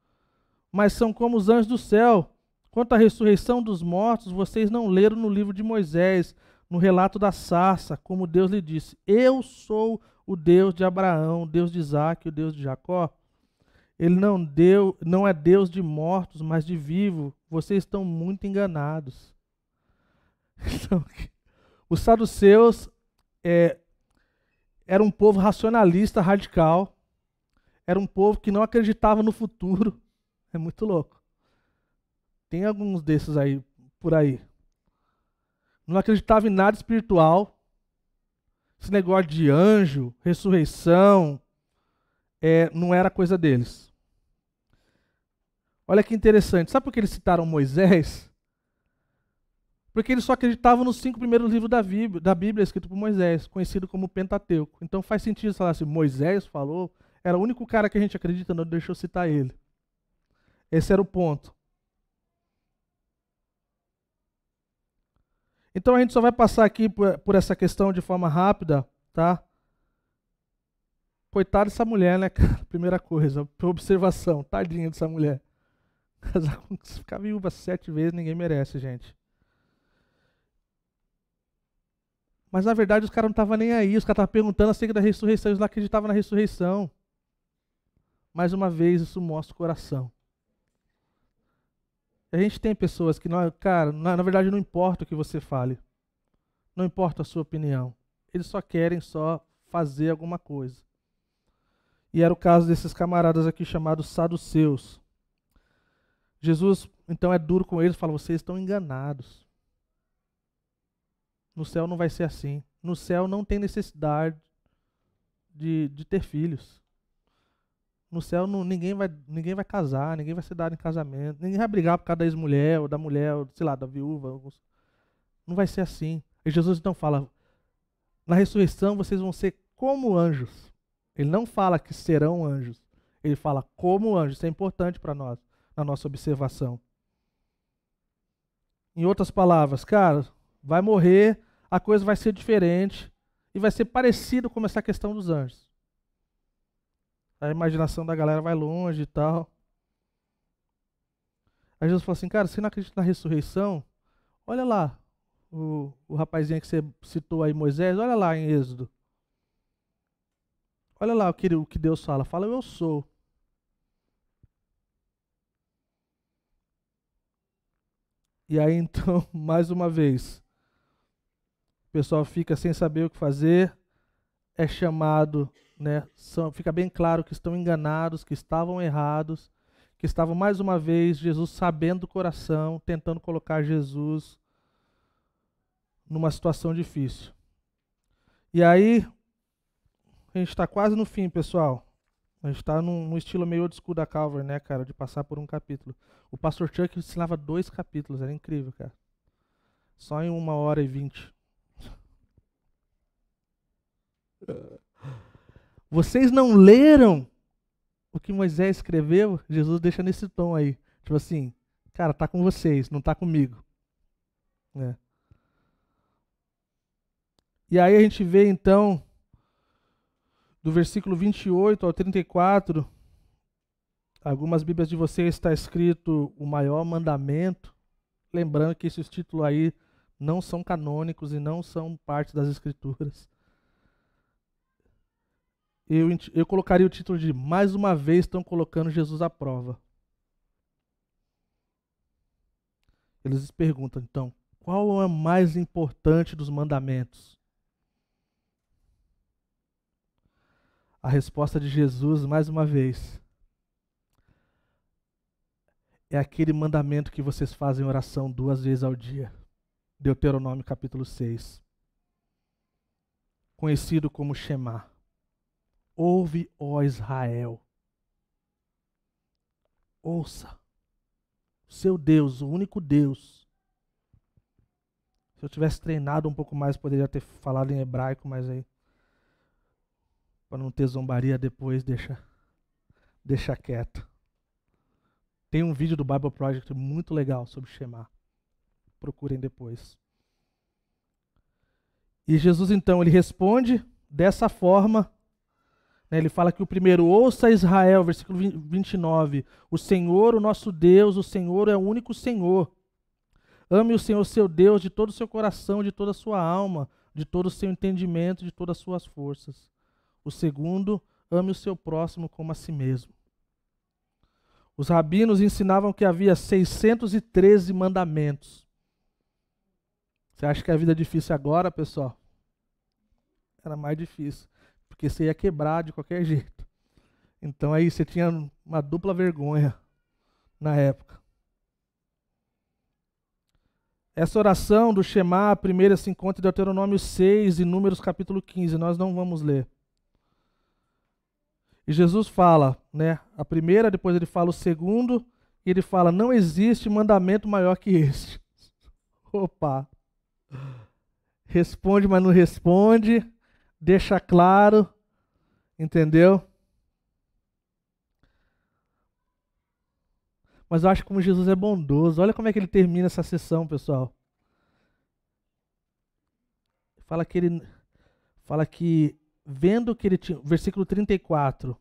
Speaker 1: mas são como os anjos do céu. Quanto à ressurreição dos mortos, vocês não leram no livro de Moisés, no relato da sarça, como Deus lhe disse: Eu sou o Deus de Abraão, o Deus de Isaac, o Deus de Jacó. Ele não deu, não é Deus de mortos, mas de vivo. Vocês estão muito enganados. Então, os saduceus é, era um povo racionalista radical. Era um povo que não acreditava no futuro. É muito louco. Tem alguns desses aí por aí. Não acreditava em nada espiritual. Esse negócio de anjo, ressurreição, é, não era coisa deles. Olha que interessante. Sabe por que eles citaram Moisés? Porque eles só acreditavam nos cinco primeiros livros da Bíblia, da Bíblia escrito por Moisés, conhecido como Pentateuco. Então faz sentido falar assim, Moisés falou, era o único cara que a gente acredita, não deixou citar ele. Esse era o ponto. Então a gente só vai passar aqui por, essa questão de forma rápida, tá? Coitada dessa mulher, né, cara? Primeira coisa, observação, tadinha dessa mulher. Casar com ficar viúva sete vezes ninguém merece, gente. Mas na verdade os caras não estavam nem aí, os caras estavam perguntando acerca da ressurreição, eles não acreditavam na ressurreição. Mais uma vez, isso mostra o coração. A gente tem pessoas que, não, cara, na, na verdade não importa o que você fale, não importa a sua opinião, eles só querem só fazer alguma coisa. E era o caso desses camaradas aqui chamados saduceus. Jesus, então, é duro com eles, fala: vocês estão enganados. No céu não vai ser assim. No céu não tem necessidade de, de ter filhos. No céu não, ninguém, vai, ninguém vai casar, ninguém vai ser dado em casamento, ninguém vai brigar por causa da ex-mulher, ou da mulher, ou, sei lá, da viúva. Não vai ser assim. E Jesus então fala: na ressurreição vocês vão ser como anjos. Ele não fala que serão anjos. Ele fala como anjos. Isso é importante para nós, na nossa observação. Em outras palavras, cara, vai morrer, a coisa vai ser diferente e vai ser parecido com essa questão dos anjos. A imaginação da galera vai longe e tal. Aí Jesus falou assim, cara, você não acredita na ressurreição? Olha lá, o, o rapazinho que você citou aí, Moisés, olha lá em Êxodo. Olha lá o que, o que Deus fala. Fala, eu sou. E aí então, mais uma vez, o pessoal fica sem saber o que fazer, é chamado, né? São, fica bem claro que estão enganados, que estavam errados, que estavam mais uma vez Jesus sabendo do coração, tentando colocar Jesus numa situação difícil. E aí, a gente está quase no fim, pessoal. A gente está num, num, estilo meio old school da Calvary, né, cara? De passar por um capítulo. O pastor Chuck ensinava dois capítulos, era incrível, cara. Só em uma hora e vinte. Vocês não leram o que Moisés escreveu? Jesus deixa nesse tom aí. Tipo assim, cara, tá com vocês, não tá comigo. É. E aí a gente vê então do versículo 28 ao 34, algumas Bíblias de vocês está escrito o maior mandamento. Lembrando que esses títulos aí não são canônicos e não são parte das Escrituras. Eu, eu colocaria o título de Mais uma vez estão colocando Jesus à prova. Eles perguntam, então, qual é o mais importante dos mandamentos? a resposta de Jesus, mais uma vez, é aquele mandamento que vocês fazem oração duas vezes ao dia. Deuteronômio capítulo 6. Conhecido como Shema. Ouve, ó Israel. Ouça. Seu Deus, o único Deus. Se eu tivesse treinado um pouco mais, poderia ter falado em hebraico, mas aí para não ter zombaria depois, deixa, deixa quieto. Tem um vídeo do Bible Project muito legal sobre Shema. Procurem depois. E Jesus então ele responde dessa forma. Né, ele fala que o primeiro, ouça Israel, versículo 29. O Senhor, o nosso Deus, o Senhor é o único Senhor. Ame o Senhor, seu Deus, de todo o seu coração, de toda a sua alma, de todo o seu entendimento, de todas as suas forças. O segundo, ame o seu próximo como a si mesmo. Os rabinos ensinavam que havia 613 mandamentos. Você acha que a vida é difícil agora, pessoal? Era mais difícil, porque você ia quebrar de qualquer jeito. Então aí você tinha uma dupla vergonha na época. Essa oração do Shema, primeira se encontra em Deuteronômio 6 e Números capítulo 15. Nós não vamos ler. E Jesus fala, né? A primeira, depois ele fala o segundo, e ele fala: não existe mandamento maior que este. Opa! Responde, mas não responde. Deixa claro. Entendeu? Mas eu acho como Jesus é bondoso. Olha como é que ele termina essa sessão, pessoal. Fala que ele fala que vendo que ele tinha, versículo 34,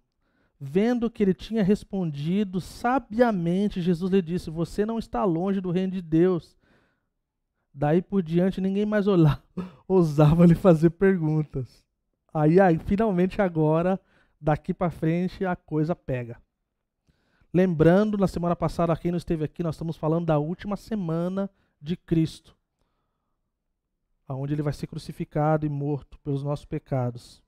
Speaker 1: vendo que ele tinha respondido sabiamente, Jesus lhe disse: Você não está longe do reino de Deus. Daí por diante, ninguém mais olhava, ousava lhe fazer perguntas. Aí, aí, finalmente, agora, daqui para frente, a coisa pega. Lembrando, na semana passada, quem não esteve aqui, nós estamos falando da última semana de Cristo, aonde ele vai ser crucificado e morto pelos nossos pecados.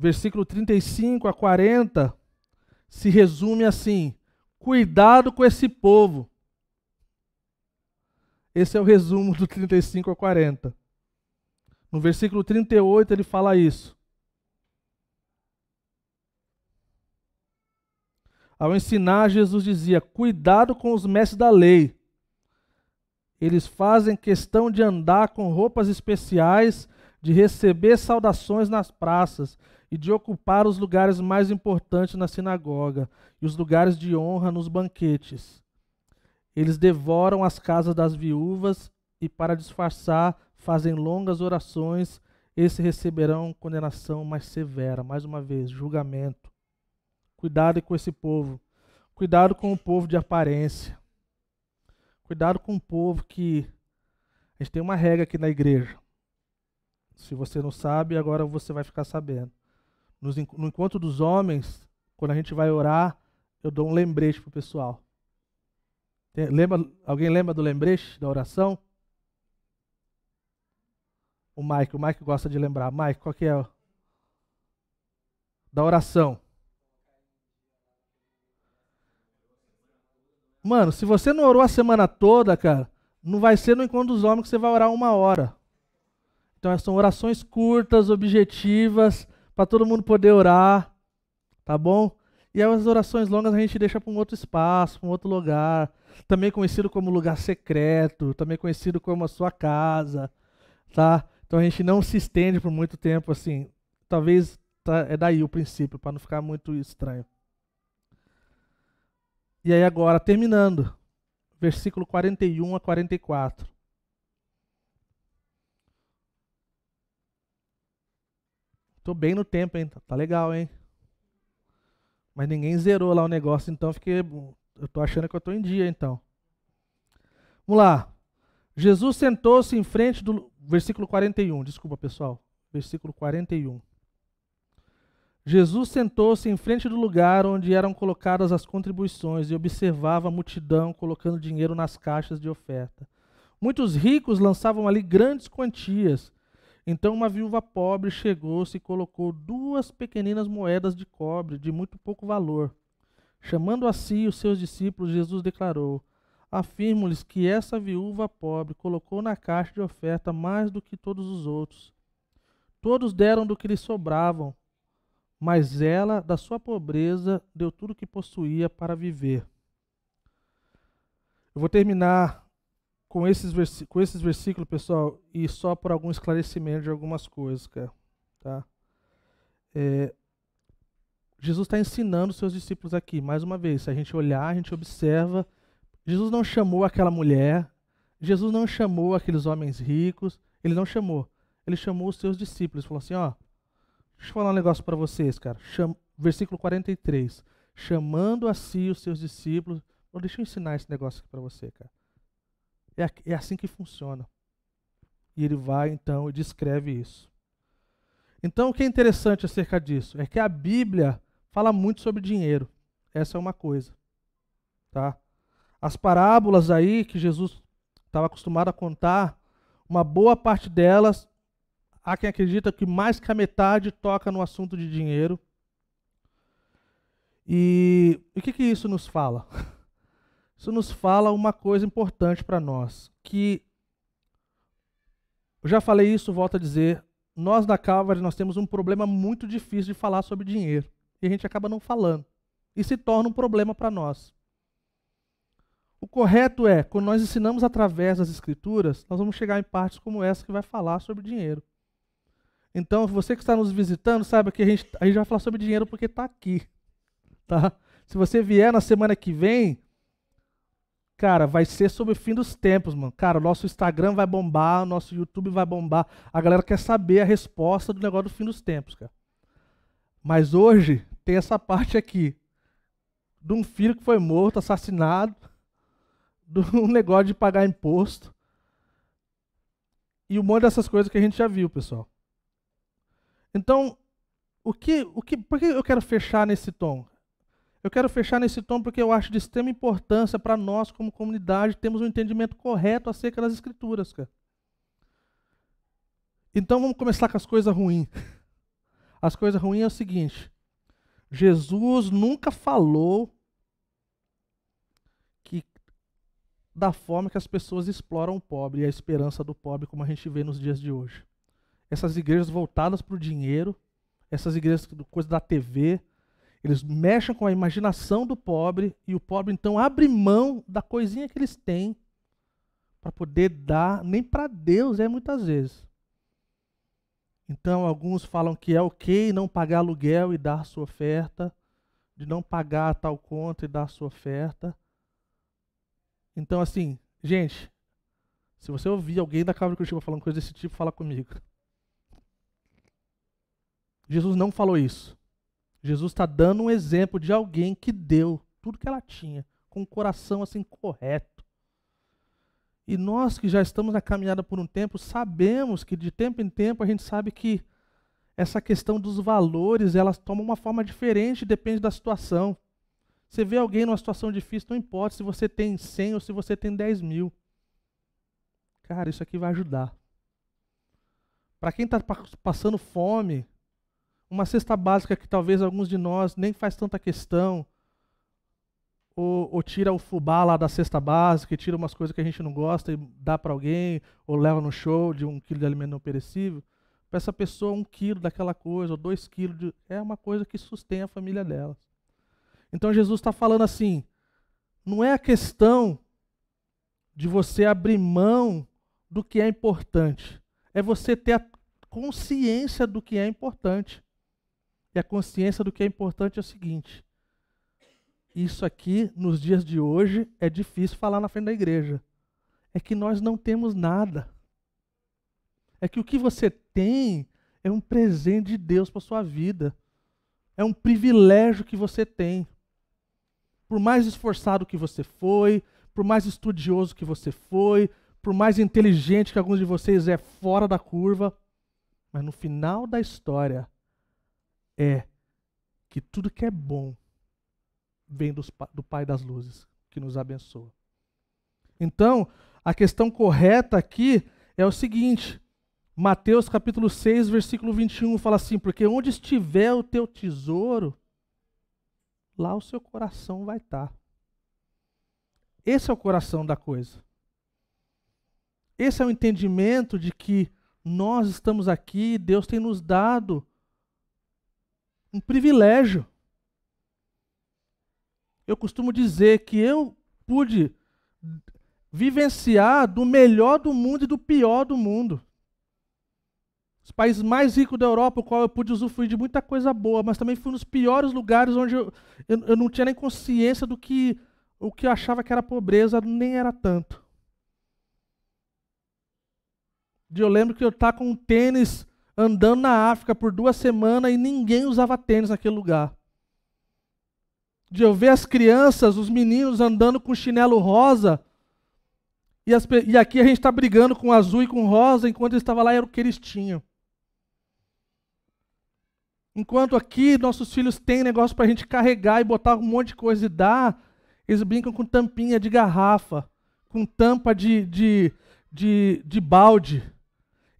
Speaker 1: versículo 35 a 40, se resume assim: cuidado com esse povo. Esse é o resumo do 35 a 40. No versículo 38 ele fala isso. Ao ensinar, Jesus dizia: Cuidado com os mestres da lei. Eles fazem questão de andar com roupas especiais, de receber saudações nas praças e de ocupar os lugares mais importantes na sinagoga e os lugares de honra nos banquetes. Eles devoram as casas das viúvas e, para disfarçar, fazem longas orações. Esses receberão condenação mais severa. Mais uma vez, julgamento. Cuidado com esse povo. Cuidado com o povo de aparência. Cuidado com o povo que A gente tem uma regra aqui na igreja. Se você não sabe, agora você vai ficar sabendo. no encontro dos homens, quando a gente vai orar, eu dou um lembrete pro pessoal. Tem, lembra, alguém lembra do lembrete da oração? O Mike, o Mike gosta de lembrar. Mike, qual que é? Da oração. Mano, se você não orou a semana toda, cara, não vai ser no encontro dos homens que você vai orar uma hora. Então são orações curtas, objetivas, para todo mundo poder orar, tá bom? E as orações longas a gente deixa para um outro espaço, para um outro lugar, também conhecido como lugar secreto, também conhecido como a sua casa, tá? Então a gente não se estende por muito tempo assim. Talvez tá, é daí o princípio, para não ficar muito estranho. E aí agora, terminando, versículo 41 a 44. Tô bem no tempo, hein? Tá legal, hein? Mas ninguém zerou lá o negócio, então fiquei. Eu tô achando que eu tô em dia, então. Vamos lá. Jesus sentou-se em frente do. Versículo 41, desculpa, pessoal. Versículo 41. Jesus sentou-se em frente do lugar onde eram colocadas as contribuições e observava a multidão colocando dinheiro nas caixas de oferta. Muitos ricos lançavam ali grandes quantias. Então uma viúva pobre chegou-se e colocou duas pequeninas moedas de cobre de muito pouco valor. Chamando a si os seus discípulos, Jesus declarou: Afirmo-lhes que essa viúva pobre colocou na caixa de oferta mais do que todos os outros. Todos deram do que lhes sobravam mas ela, da sua pobreza, deu tudo o que possuía para viver. Eu vou terminar com esses, com esses versículos, pessoal, e só por algum esclarecimento de algumas coisas, cara. Tá? É, Jesus está ensinando seus discípulos aqui, mais uma vez. Se a gente olhar, a gente observa. Jesus não chamou aquela mulher, Jesus não chamou aqueles homens ricos, ele não chamou. Ele chamou os seus discípulos, falou assim: ó, Deixa eu falar um negócio para vocês, cara. Cham... Versículo 43. Chamando a si os seus discípulos. Oh, deixa eu ensinar esse negócio aqui para você, cara. É, é assim que funciona. E ele vai, então, e descreve isso. Então, o que é interessante acerca disso? É que a Bíblia fala muito sobre dinheiro. Essa é uma coisa. Tá? As parábolas aí que Jesus estava acostumado a contar, uma boa parte delas Há quem acredita que mais que a metade toca no assunto de dinheiro. E o que, que isso nos fala? Isso nos fala uma coisa importante para nós, que eu já falei isso, volto a dizer, nós da Calvary nós temos um problema muito difícil de falar sobre dinheiro, e a gente acaba não falando, e se torna um problema para nós. O correto é, quando nós ensinamos através das escrituras, nós vamos chegar em partes como essa que vai falar sobre dinheiro. Então, você que está nos visitando, saiba que a gente, a gente vai falar sobre dinheiro porque está aqui. Tá? Se você vier na semana que vem, cara, vai ser sobre o fim dos tempos, mano. Cara, o nosso Instagram vai bombar, o nosso YouTube vai bombar. A galera quer saber a resposta do negócio do fim dos tempos, cara. Mas hoje tem essa parte aqui. De um filho que foi morto, assassinado. De um negócio de pagar imposto. E um monte dessas coisas que a gente já viu, pessoal. Então, o que, o que, por que eu quero fechar nesse tom? Eu quero fechar nesse tom porque eu acho de extrema importância para nós, como comunidade, termos um entendimento correto acerca das Escrituras. Cara. Então vamos começar com as coisas ruins. As coisas ruins é o seguinte: Jesus nunca falou que da forma que as pessoas exploram o pobre e a esperança do pobre, como a gente vê nos dias de hoje essas igrejas voltadas para o dinheiro, essas igrejas coisa da TV, eles mexem com a imaginação do pobre e o pobre então abre mão da coisinha que eles têm para poder dar, nem para Deus é muitas vezes. Então alguns falam que é ok não pagar aluguel e dar sua oferta, de não pagar tal conta e dar sua oferta. Então assim, gente, se você ouvir alguém da Câmara Curitiba falando coisa desse tipo, fala comigo. Jesus não falou isso. Jesus está dando um exemplo de alguém que deu tudo que ela tinha, com o coração assim correto. E nós que já estamos na caminhada por um tempo, sabemos que de tempo em tempo a gente sabe que essa questão dos valores, elas tomam uma forma diferente, depende da situação. Você vê alguém numa situação difícil, não importa se você tem 100 ou se você tem 10 mil. Cara, isso aqui vai ajudar. Para quem está passando fome, uma cesta básica que talvez alguns de nós nem faz tanta questão, ou, ou, tira o fubá lá da cesta básica e tira umas coisas que a gente não gosta e dá para alguém, ou leva no show de um quilo de alimento não perecível, para essa pessoa um quilo daquela coisa, ou dois quilos, de, é uma coisa que sustém a família dela. Então Jesus está falando assim, não é a questão de você abrir mão do que é importante, é você ter a consciência do que é importante. E a consciência do que é importante é o seguinte: isso aqui, nos dias de hoje, é difícil falar na frente da igreja. É que nós não temos nada. É que o que você tem é um presente de Deus para sua vida. É um privilégio que você tem. Por mais esforçado que você foi, por mais estudioso que você foi, por mais inteligente que alguns de vocês é fora da curva, mas no final da história é que tudo que é bom vem dos, do Pai das Luzes, que nos abençoa. Então, a questão correta aqui é o seguinte: Mateus capítulo 6, versículo 21 fala assim: Porque onde estiver o teu tesouro, lá o seu coração vai estar. Esse é o coração da coisa. Esse é o entendimento de que nós estamos aqui, Deus tem nos dado um privilégio. Eu costumo dizer que eu pude vivenciar do melhor do mundo e do pior do mundo. Os países mais ricos da Europa, o qual eu pude usufruir de muita coisa boa, mas também fui nos piores lugares onde eu, eu, eu não tinha nem consciência do que o que eu achava que era pobreza nem era tanto. Eu lembro que eu estava com um tênis andando na África por duas semanas e ninguém usava tênis naquele lugar. De eu ver as crianças, os meninos andando com chinelo rosa, e, as, e aqui a gente está brigando com azul e com rosa, enquanto eles estavam lá era o que eles tinham. Enquanto aqui nossos filhos têm negócio para a gente carregar e botar um monte de coisa e dar, eles brincam com tampinha de garrafa, com tampa de, de, de, de balde.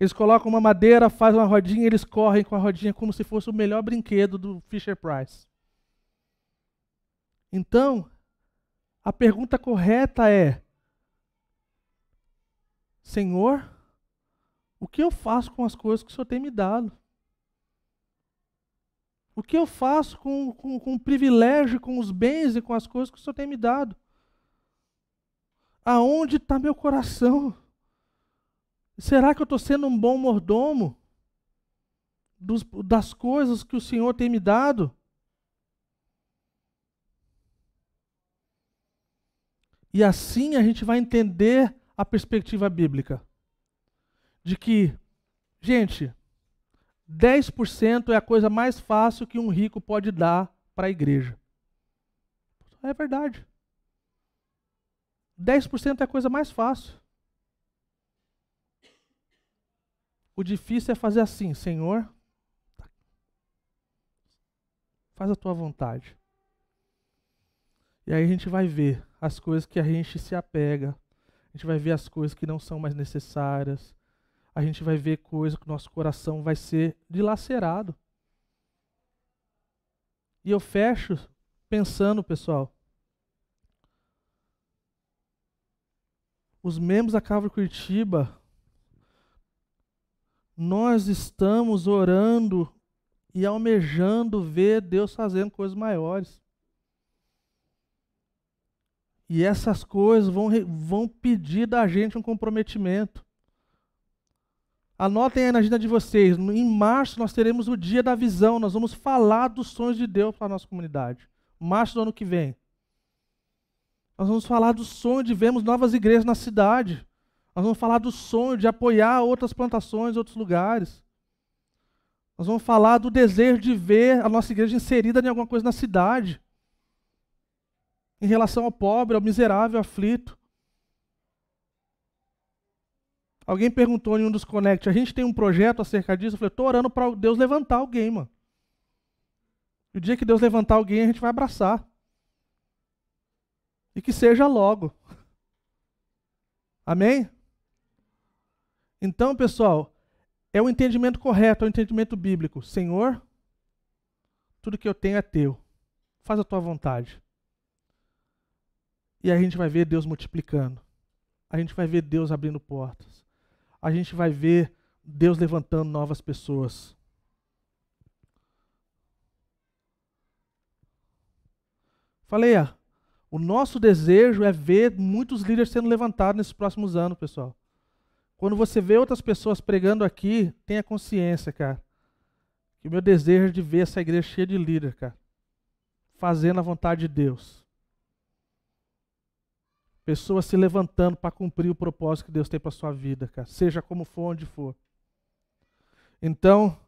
Speaker 1: Eles colocam uma madeira, fazem uma rodinha, eles correm com a rodinha como se fosse o melhor brinquedo do Fisher Price. Então, a pergunta correta é: Senhor, o que eu faço com as coisas que o Senhor tem me dado? O que eu faço com, com, com o privilégio, com os bens e com as coisas que o Senhor tem me dado? Aonde está meu coração? Será que eu estou sendo um bom mordomo dos, das coisas que o Senhor tem me dado? E assim a gente vai entender a perspectiva bíblica. De que, gente, 10% é a coisa mais fácil que um rico pode dar para a igreja. É verdade. 10% é a coisa mais fácil. O difícil é fazer assim, Senhor, faz a tua vontade. E aí a gente vai ver as coisas que a gente se apega, a gente vai ver as coisas que não são mais necessárias, a gente vai ver coisas que o nosso coração vai ser dilacerado. E eu fecho pensando, pessoal, os membros da Cava Curitiba nós estamos orando e almejando ver Deus fazendo coisas maiores. E essas coisas vão, vão pedir da gente um comprometimento. Anotem aí na agenda de vocês. Em março nós teremos o dia da visão. Nós vamos falar dos sonhos de Deus para a nossa comunidade. Março do ano que vem. Nós vamos falar do sonho de vermos novas igrejas na cidade. Nós vamos falar do sonho de apoiar outras plantações, outros lugares. Nós vamos falar do desejo de ver a nossa igreja inserida em alguma coisa na cidade. Em relação ao pobre, ao miserável, ao aflito. Alguém perguntou em um dos Connect, a gente tem um projeto acerca disso? Eu falei, estou orando para Deus levantar alguém, mano. E o dia que Deus levantar alguém, a gente vai abraçar. E que seja logo. Amém? Então, pessoal, é o entendimento correto, é o entendimento bíblico. Senhor, tudo que eu tenho é teu. Faz a tua vontade. E a gente vai ver Deus multiplicando. A gente vai ver Deus abrindo portas. A gente vai ver Deus levantando novas pessoas. Falei, ah, o nosso desejo é ver muitos líderes sendo levantados nesses próximos anos, pessoal. Quando você vê outras pessoas pregando aqui, tenha consciência, cara. Que o meu desejo é de ver essa igreja cheia de líder, cara. Fazendo a vontade de Deus. Pessoas se levantando para cumprir o propósito que Deus tem para sua vida, cara. Seja como for, onde for. Então,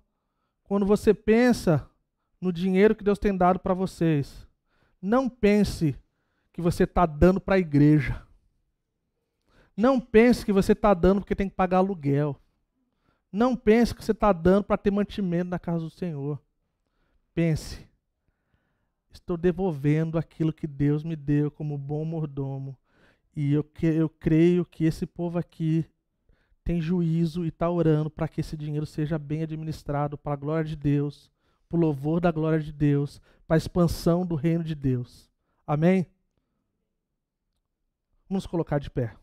Speaker 1: quando você pensa no dinheiro que Deus tem dado para vocês, não pense que você está dando para a igreja. Não pense que você está dando porque tem que pagar aluguel. Não pense que você está dando para ter mantimento na casa do Senhor. Pense, estou devolvendo aquilo que Deus me deu como bom mordomo. E eu, eu creio que esse povo aqui tem juízo e está orando para que esse dinheiro seja bem administrado para a glória de Deus, para o louvor da glória de Deus, para a expansão do reino de Deus. Amém? Vamos colocar de pé.